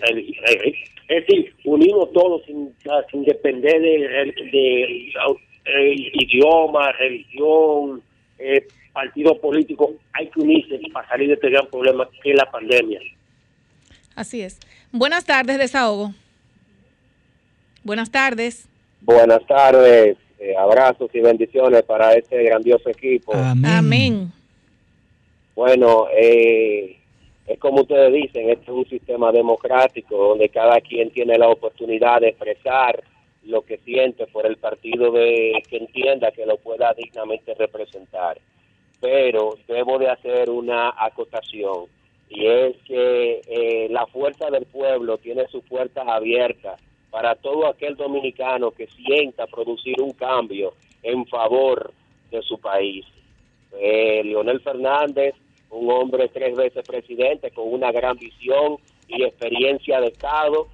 es decir, unirnos todos sin, sin depender de, de- el idioma, religión, eh, partido político. Hay que unirse para salir de este gran problema que es la pandemia. Así es. Buenas tardes, desahogo. Buenas tardes. Buenas tardes, eh, abrazos y bendiciones para este grandioso equipo. Amén. Bueno, eh, es como ustedes dicen, este es un sistema democrático donde cada quien tiene la oportunidad de expresar lo que siente por el partido de que entienda que lo pueda dignamente representar. Pero debo de hacer una acotación y es que eh, la fuerza del pueblo tiene sus puertas abiertas para todo aquel dominicano que sienta producir un cambio en favor de su país. Eh, Leonel Fernández, un hombre tres veces presidente con una gran visión y experiencia de Estado,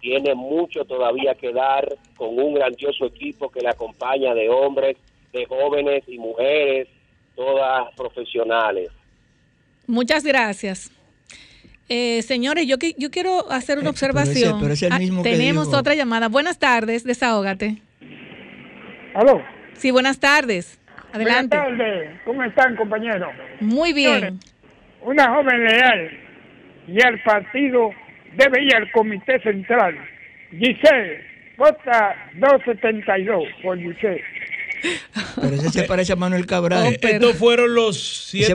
tiene mucho todavía que dar con un grandioso equipo que le acompaña de hombres, de jóvenes y mujeres, todas profesionales. Muchas gracias. Eh, señores, yo, yo quiero hacer una Eh, pero observación. ese- pero es el Ah, tenemos otra llamada. Buenas tardes, desahógate. Aló. Sí, buenas tardes. Adelante. Buenas tardes. ¿Cómo están, compañeros? Muy bien. Señores, Una joven leal y al partido debe ir al Comité Central. Giselle, vota 272 por Giselle. Pero ese se parece a Manuel Cabral. Estos fueron los siete,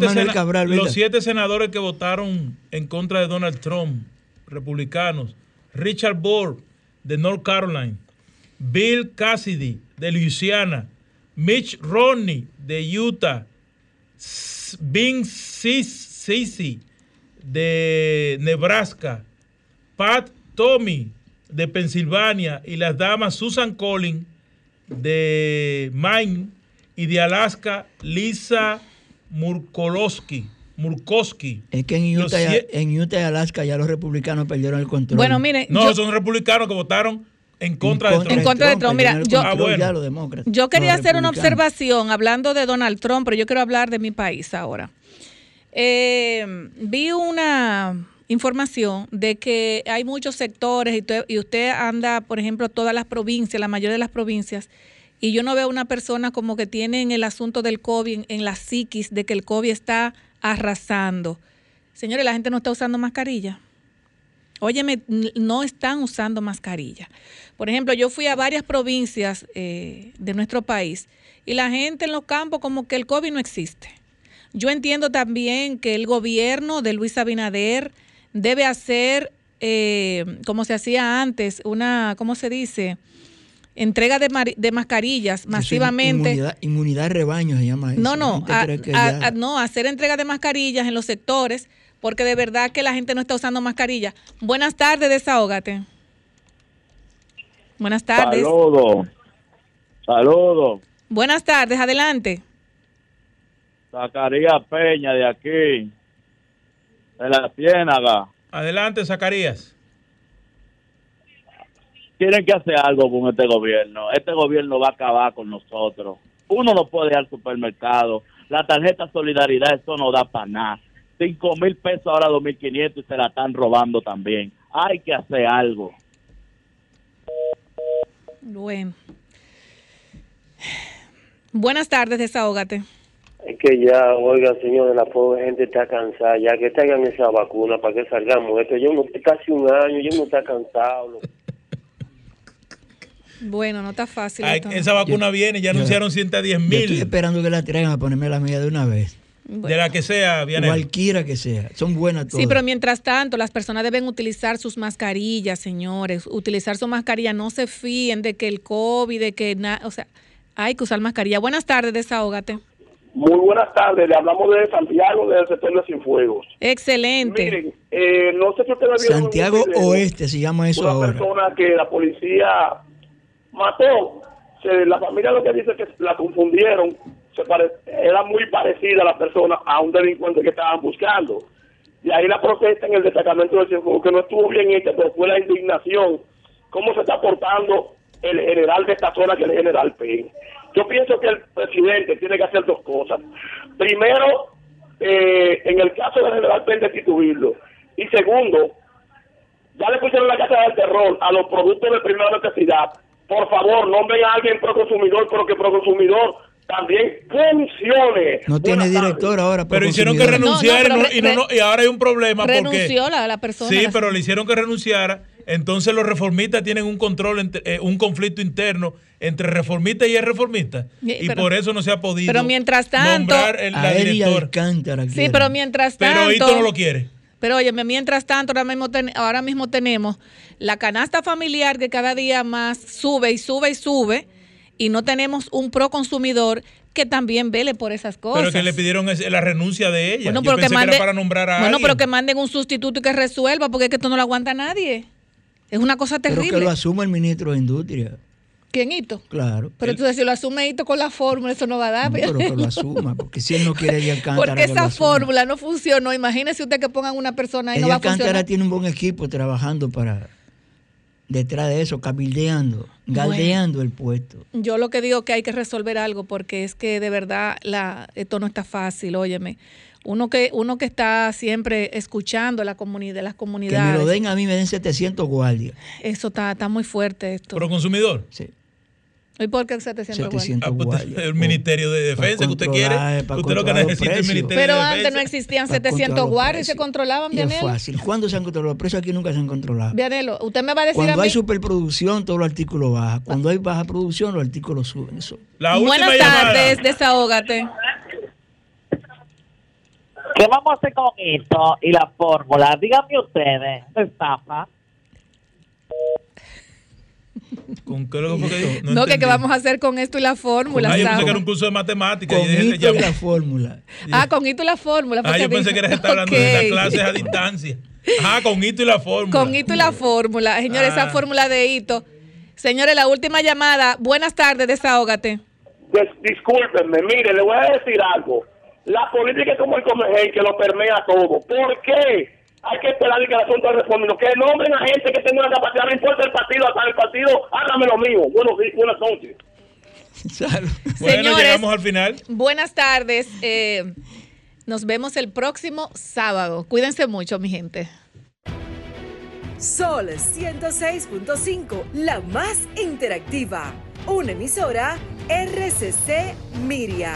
los siete senadores que votaron en contra de Donald Trump, republicanos. Richard Burr, de North Carolina. Bill Cassidy, de Louisiana. Mitch Romney, de Utah. Vince Sisi, de Nebraska. Pat Tommy, de Pensilvania. Y las damas Susan Collins, de Maine y de Alaska, Lisa Murkowski. Murkowski. Es que en Utah, en Utah y Alaska ya los republicanos perdieron el control. Bueno, mire, No, yo- son republicanos que votaron en contra de Trump. En contra de Trump. Mira, yo, Ah, bueno. los demócratas. Yo quería los hacer una observación hablando de Donald Trump, pero yo quiero hablar de mi país ahora. Eh, vi una información de que hay muchos sectores y, te- y usted anda, por ejemplo, todas las provincias, la mayoría de las provincias, y yo no veo una persona como que tiene en el asunto del COVID, en, la psiquis, de que el COVID está arrasando. Señores, la gente no está usando mascarilla. Óyeme, no están usando mascarilla. Por ejemplo, yo fui a varias provincias eh, de nuestro país y la gente en los campos como que el COVID no existe. Yo entiendo también que el gobierno de Luis Abinader debe hacer, eh, como se hacía antes, una, ¿cómo se dice? Entrega de, de mascarillas es masivamente. Inmunidad, inmunidad de rebaño se llama eso. No, no, a, a- ya- a- no, hacer entrega de mascarillas en los sectores, porque de verdad que la gente no está usando mascarilla. Buenas tardes, desahógate. Buenas tardes. Saludos. Saludos. Buenas tardes, adelante. Zacarías Peña de aquí, de la Ciénaga. Adelante, Zacarías. Tienen que hacer algo con este gobierno. Este gobierno va a acabar con nosotros. Uno no puede ir al supermercado. La tarjeta Solidaridad, eso no da para nada. Cinco mil pesos ahora 2.500 y se la están robando también. Hay que hacer algo. Bueno. Buenas tardes, desahógate. Es que ya, oiga, señores, la pobre gente está cansada. Ya que traigan esa vacuna para que salgamos. Esto yo no, casi un año, yo no está cansado. Bueno, no está fácil. Esa vacuna viene, ya yo- anunciaron 110 Yo estoy mil. esperando que la traigan a ponerme la mía de una vez. De la que sea, viene. Cualquiera que sea. Son buenas todas. Sí, pero mientras tanto, las personas deben utilizar sus mascarillas, señores. Utilizar su mascarilla. No se fíen de que el COVID, de que nada. O sea, hay que usar mascarilla. Buenas tardes, desahógate. Muy buenas tardes, le hablamos de Santiago, del sector de Cienfuegos. Excelente. Miren, eh, no sé si ustedes vieron un Santiago video, Oeste se llama eso una ahora. persona que la policía mató. Se- la familia lo que dice es que la confundieron, se pare- era muy parecida a la persona, a un delincuente que estaban buscando. Y ahí la protesta en el destacamento de Cienfuegos, que no estuvo bien hecha, pero fue la indignación, cómo se está portando el general de esta zona, que es el general Payne. Yo pienso que el presidente tiene que hacer dos cosas. Primero, eh, en el caso del general Payne, destituirlo. Y segundo, ya le pusieron la casa del terror a los productos de primera necesidad. Por favor, nombren a alguien pro consumidor, pero que pro consumidor también funcione. No tiene director ahora. Pero hicieron que renunciara No, no, y, no- y ahora hay un problema porque... Renunció la, la persona. Sí, la- pero le hicieron que renunciara. Entonces los reformistas tienen un control, eh, un conflicto interno entre reformista y el reformista. Y pero- por eso no se ha podido pero mientras tanto- nombrar el, la. Alcántara Sí, pero mientras tanto. Pero Hito no lo quiere. Pero óyeme, mientras tanto, ahora mismo, ten- ahora mismo tenemos la canasta familiar que cada día más sube y sube y sube, y no tenemos un pro consumidor que también vele por esas cosas. Pero que le pidieron es- la renuncia de ella. Bueno, Yo pero que pensé que mande- era para nombrar a Bueno, alguien. pero que manden un sustituto y que resuelva, porque es que esto no lo aguanta nadie. Es una cosa Pero terrible. que lo asuma el ministro de Industria. ¿Quién Hito? Claro. Pero Él- entonces si lo asume Hito con la fórmula, eso no va a dar. no, pero que lo asuma, porque si él no quiere Alcántara. Porque que esa fórmula no funcionó. Imagínese usted que pongan una persona ahí, no Eddie va a Alcántara funcionar. tiene un buen equipo trabajando para detrás de eso, cabildeando, galdeando el puesto. Yo lo que digo que hay que resolver algo porque es que de verdad la, esto no está fácil, óyeme. Uno que, uno que está siempre escuchando la comunidad, las Que comunidades. me lo den a mí, me den 700 guardias. Eso está, está muy fuerte esto. Pro consumidor. Sí. ¿Y por qué 700 igual? 700 Ah, pues, guardias. el Ministerio de Defensa que usted quiere. Usted lo que necesita es el. Ministerio Pero de antes Defensa. no existían Para 700 controlar los guardias y se controlaban, Y es Vianelo. fácil. ¿Cuándo se han controlado? Los precios aquí nunca se han controlado. Vianelo, usted me va a decir Cuando a hay mí. superproducción, todos los artículos bajan. Cuando hay baja producción, los artículos suben. Eso. La última Buenas llamada. tardes, desahógate. ¿Qué vamos a hacer con esto y la fórmula? Díganme ustedes, estafa. ¿Con qué lo que fue que? No, que qué entendí. vamos a hacer con esto y la fórmula. Ah, yo pensé que era un curso de matemáticas. Con dije, hito ya- y la fórmula. Ah, con hito y la fórmula. Ah, que yo pensé que era que está hablando de las clases a distancia. Ajá, con hito y la fórmula. Con hito y la fórmula. Señores, esa Ah. fórmula de hito. Señores, la última llamada. Buenas tardes, desahógate. Des- discúlpenme, mire, le voy a decir algo. La política es como el comején que lo permea todo. ¿Por qué? Hay que esperar y que el asunto responda. Que nombren a gente que tenga una capacidad, no importa el partido, hasta el partido, hágame lo mío. Buenos días, buenas noches. Bueno, Señores, llegamos al final. Buenas tardes. eh, nos vemos el próximo sábado. Cuídense mucho, mi gente. Sol 106.5, la más interactiva. Una emisora RCC Miria.